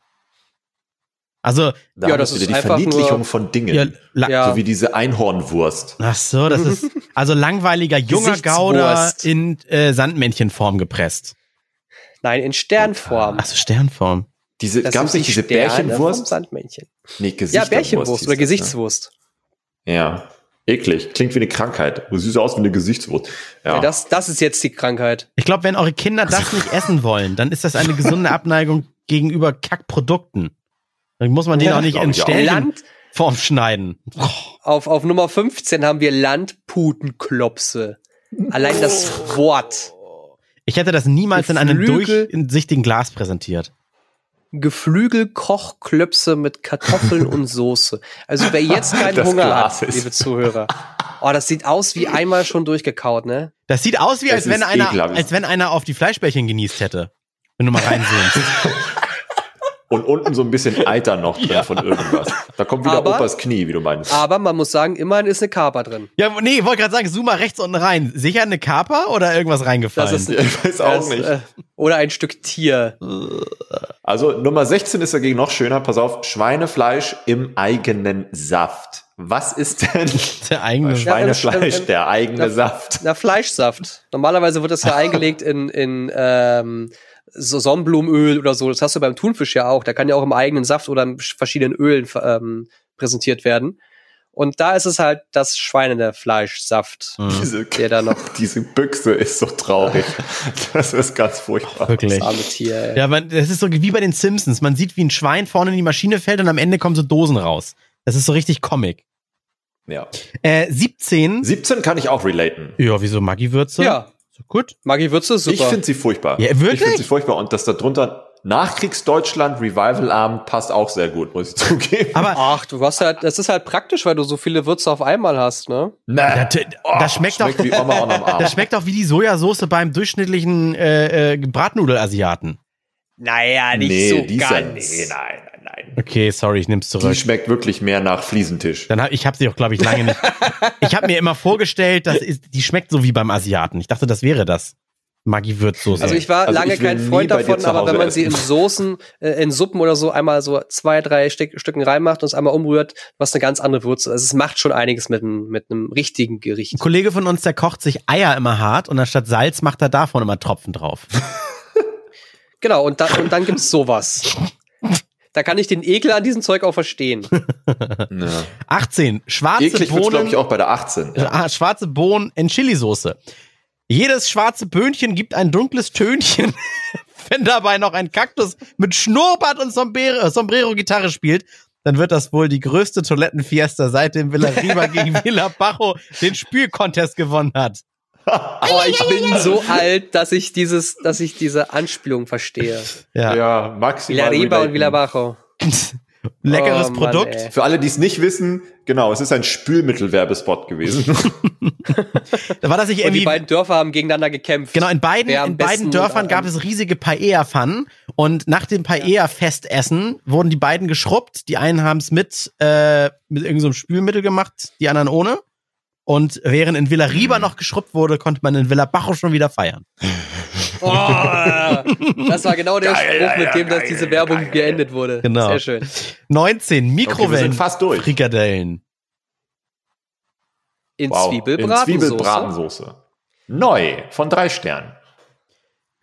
Also, da ja, das ist wieder die Verniedlichung von Dingen. Ja, ja. So wie diese Einhornwurst. Ach so, das ist also langweiliger junger Gouda in äh, Sandmännchenform gepresst. Nein, in Sternform. Ach so, Sternform. Diese, gab es nicht diese Sterne Bärchenwurst? Sandmännchen. Nee, Gesichtswurst. Ja, Bärchenwurst oder Gesichtswurst. Ne? Ja. Eklig. Klingt wie eine Krankheit. Du siehst aus wie eine Gesichtswurst. Ja. ja das, das ist jetzt die Krankheit. Ich glaube, wenn eure Kinder das nicht essen wollen, dann ist das eine gesunde Abneigung gegenüber Kackprodukten. Dann muss man den ja, auch nicht in Sternenform schneiden. Auf, auf Nummer 15 haben wir Landputenklopse. Allein das Wort. Ich hätte das niemals Geflügel, in einem durchsichtigen Glas präsentiert. Geflügelkochklöpse mit Kartoffeln und Soße. Also wer jetzt keinen das Hunger Glas hat, ist. liebe Zuhörer. Oh, das sieht aus wie einmal schon durchgekaut, ne? Das sieht aus wie, als wenn, einer, als wenn einer auf die Fleischbällchen genießt hätte. Wenn du mal reinzoomst. und unten so ein bisschen Eiter noch drin ja. von irgendwas. Da kommt wieder aber, Opas Knie, wie du meinst. Aber man muss sagen, immerhin ist eine Kaper drin. Ja, nee, ich wollte gerade sagen, zoom mal rechts unten rein. Sicher eine Kaper oder irgendwas reingefallen? Das ist, ich weiß auch das, nicht. Äh, oder ein Stück Tier. Also Nummer 16 ist dagegen noch schöner. Pass auf, Schweinefleisch im eigenen Saft. Was ist denn der eigene Schweinefleisch, ja, der eigene na, Saft? Na, Fleischsaft. Normalerweise wird das ja eingelegt in, in ähm, so Sonnenblumenöl oder so, das hast du beim Thunfisch ja auch. Da kann ja auch im eigenen Saft oder in verschiedenen Ölen ähm, präsentiert werden. Und da ist es halt das Schweinefleischsaft, mhm. diese, der da noch. Diese Büchse ist so traurig. das ist ganz furchtbar. Wirklich. Das arme Tier, ey. Ja, man, das ist so wie bei den Simpsons. Man sieht, wie ein Schwein vorne in die Maschine fällt und am Ende kommen so Dosen raus. Das ist so richtig Comic. Ja. Äh, 17. 17 kann ich auch relaten. Ja, wieso Maggi-Würze? Ja, Gut. Maggi Würze super. Ich finde sie furchtbar. Ja, wirklich? Ich finde sie furchtbar. Und das darunter Nachkriegsdeutschland Revival Arm passt auch sehr gut, muss ich zugeben. Aber ach, du hast halt, das ist halt praktisch, weil du so viele Würze auf einmal hast, ne? Na, das, das schmeckt, schmeckt doch wie Oma am Arm. Das schmeckt doch wie die Sojasauce beim durchschnittlichen äh, äh, Bratnudel-Asiaten. Naja, nicht nee, so ganz. Nee, nein. Okay, sorry, ich nehm's zurück. Die schmeckt wirklich mehr nach Fliesentisch. Dann hab, ich habe sie auch, glaube ich, lange nicht. ich habe mir immer vorgestellt, dass ist, die schmeckt so wie beim Asiaten. Ich dachte, das wäre das. Maggi-Würzsoße. Also ich war Also lange ich kein Freund davon, aber wenn man sie in essen. Soßen, äh, in Suppen oder so einmal so zwei, drei Stück, Stücken reinmacht und es einmal umrührt, was eine ganz andere Würze. Also es macht schon einiges mit einem, mit einem richtigen Gericht. Ein Kollege von uns, der kocht sich Eier immer hart und anstatt Salz macht er davon immer Tropfen drauf. Genau, und, da, und dann gibt's sowas. Da kann ich den Ekel an diesem Zeug auch verstehen. Ja. 18. Schwarze Eklig wird, glaube Bohnen. ich, auch bei der 18. Ja. Ah, schwarze Bohnen in Chili-Soße. Jedes schwarze Böhnchen gibt ein dunkles Tönchen. Wenn dabei noch ein Kaktus mit Schnurrbart und Sombrero- äh, Sombrero-Gitarre spielt, dann wird das wohl die größte Toilettenfiesta seit dem Villariba gegen Villa Bajo den Spülcontest gewonnen hat. Aber ich bin so alt, dass ich dieses, dass ich diese Anspielung verstehe. Ja. ja, maximal. Villariba und relaten. Villabajo. Leckeres Oh, Mann, Produkt. ey. Für alle, die es nicht wissen, genau, es ist ein Spülmittelwerbespot gewesen. Da war das nicht Und die irgendwie. beiden Dörfer haben gegeneinander gekämpft. Genau, in beiden, in beiden Dörfern gab es riesige Paella-Pfannen und nach dem Paella-Festessen wurden die beiden geschrubbt. Die einen haben es mit, äh, mit irgendeinem so einem Spülmittel gemacht, die anderen ohne. Und während in Villa. Riba noch geschrubbt wurde, konnte man in Villa Bajo schon wieder feiern. Oh, das war genau der Geil, Spruch, mit dem das geil, diese Werbung geil. geendet wurde. Genau. Sehr schön. 19 Okay, wir Mikrowellen sind fast durch. Frikadellen. In Wow. Zwiebelbratensoße. In Zwiebelbratensoße. Neu, von drei Sternen.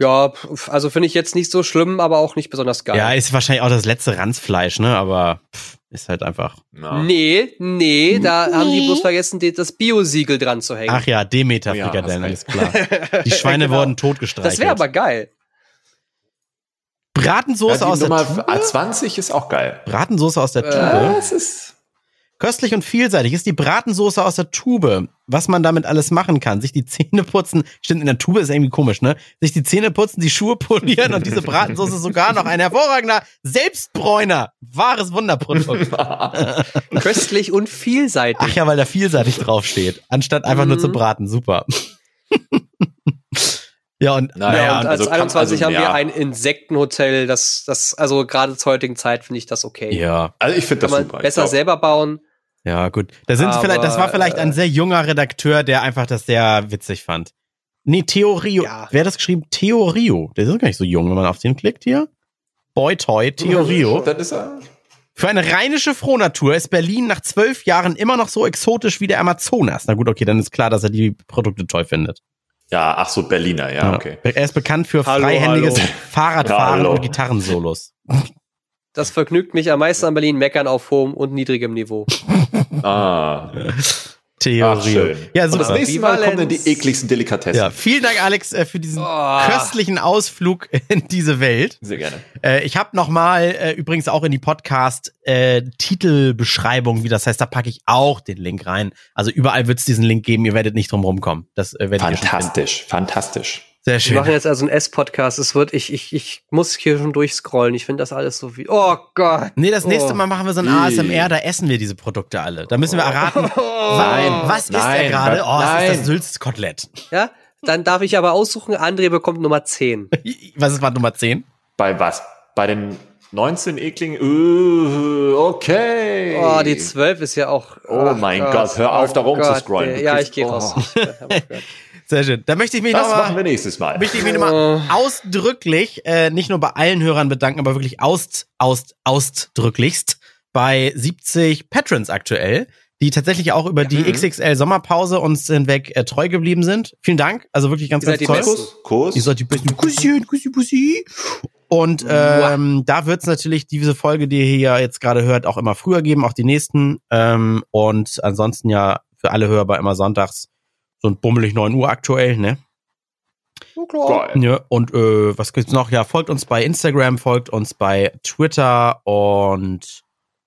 Ja, also finde ich jetzt nicht so schlimm, aber auch nicht besonders geil. Ja, ist wahrscheinlich auch das letzte Ranzfleisch, ne? Aber pff, ist halt einfach. Ja. Nee, nee, da haben die bloß vergessen, das Bio-Siegel dran zu hängen. Ach ja, Demeter Oh ja, alles klar. Die Schweine Genau. wurden totgestreichelt. das wäre aber geil. Bratensoße Ja, aus die der Nummer Tube. A20 ist auch geil. Bratensoße aus der Äh, Tube. es ist. Köstlich und vielseitig ist die Bratensoße aus der Tube. Was man damit alles machen kann. Sich die Zähne putzen. Stimmt, in der Tube ist irgendwie komisch, ne? Sich die Zähne putzen, die Schuhe polieren und diese Bratensoße ist sogar noch ein hervorragender Selbstbräuner. Wahres Wunderprodukt. Köstlich und vielseitig. Ach ja, weil da vielseitig draufsteht. Anstatt einfach nur Mhm. zu braten. Super. ja, und Naja, ja, und als also kann- 21 also, haben ja. wir ein Insektenhotel, das, das, also gerade zur heutigen Zeit finde ich das okay. ja, Also ich finde das man super. Besser glaub, selber bauen. Ja, gut. Da sind vielleicht, das war vielleicht ein sehr junger Redakteur, der einfach das sehr witzig fand. Nee, Theorio. Ja. Wer hat das geschrieben? Theorio. Der ist gar nicht so jung, wenn man auf den klickt hier. Boy Toy, Theorio. Dann ist er. Für eine rheinische Frohnatur ist Berlin nach zwölf Jahren immer noch so exotisch wie der Amazonas. Na gut, okay, dann ist klar, dass er die Produkte toll findet. Ja, ach so, Berliner, ja, okay. Er ist bekannt für Hallo, freihändiges hallo. Fahrradfahren Hallo. und Gitarrensolos. Das vergnügt mich am meisten an Berlin, meckern auf hohem und niedrigem Niveau. Ah, Theorio. ach, schön. Ja, Und das nächste Mal kommen dann die ekligsten Delikatessen. Ja, vielen Dank, Alex, äh, für diesen Oh. köstlichen Ausflug in diese Welt. Sehr gerne. Äh, ich habe noch mal äh, übrigens auch in die Podcast äh, Titelbeschreibung, wie das heißt, da packe ich auch den Link rein. Also überall wird es diesen Link geben. Ihr werdet nicht drum rumkommen. Das äh, werdet ihr schon finden. Fantastisch, fantastisch. Sehr Wir machen schön. jetzt also einen S-Podcast. Es wird, ich, ich, ich muss hier schon durchscrollen. Ich finde das alles so wie, oh Gott. Nee, das nächste Oh. Mal machen wir so ein. ASMR, da essen wir diese Produkte alle. Da müssen wir erraten, Nein, was ist er nein, gerade? Oh, es ist das Sülzkotelett. Ja, dann darf ich aber aussuchen, André bekommt Nummer 10. Was ist Wand Nummer 10? Bei was? Bei den 19 Eklingen? Uh, okay. Oh, die 12 ist ja auch. Oh mein Gott, hör auf, da rumzuscrollen. ey. Du Ja, ich gehe oh. raus. Sehr schön. Da möchte ich mich Das noch machen mal, wir nächstes Mal. möchte ich mich noch mal ausdrücklich, äh, nicht nur bei allen Hörern bedanken, aber wirklich aus, aus, ausdrücklichst bei 70 Patrons aktuell, die tatsächlich auch über die Mhm. XXL Sommerpause uns hinweg äh, treu geblieben sind. Vielen Dank. Also wirklich ganz, ganz toll. Kuss, Kuss. Ihr seid die besten Kusschen, Kussi, Kussi. Und ähm, da wird es natürlich diese Folge, die ihr hier jetzt gerade hört, auch immer früher geben, auch die nächsten. Ähm, und ansonsten ja für alle Hörbar immer sonntags so ein bummelig 9 Uhr aktuell, ne? Oh, klar. Ja, und äh, was gibt's noch? Ja, folgt uns bei Instagram, folgt uns bei Twitter und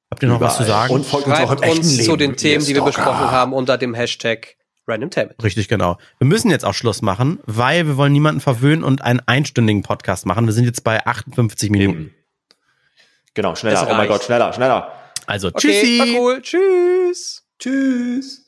habt ihr noch was zu Überall. sagen? Und folgt uns auch Schreibt im echten uns Leben. zu den Themen, die wir besprochen haben, unter dem Hashtag RandomTable. Richtig, genau. Wir müssen jetzt auch Schluss machen, weil wir wollen niemanden verwöhnen und einen einstündigen Podcast machen. Wir sind jetzt bei 58 Minuten. Genau, schneller. Oh mein. Gott, schneller, schneller. Also Okay, tschüssi. war cool. Tschüss. Tschüss.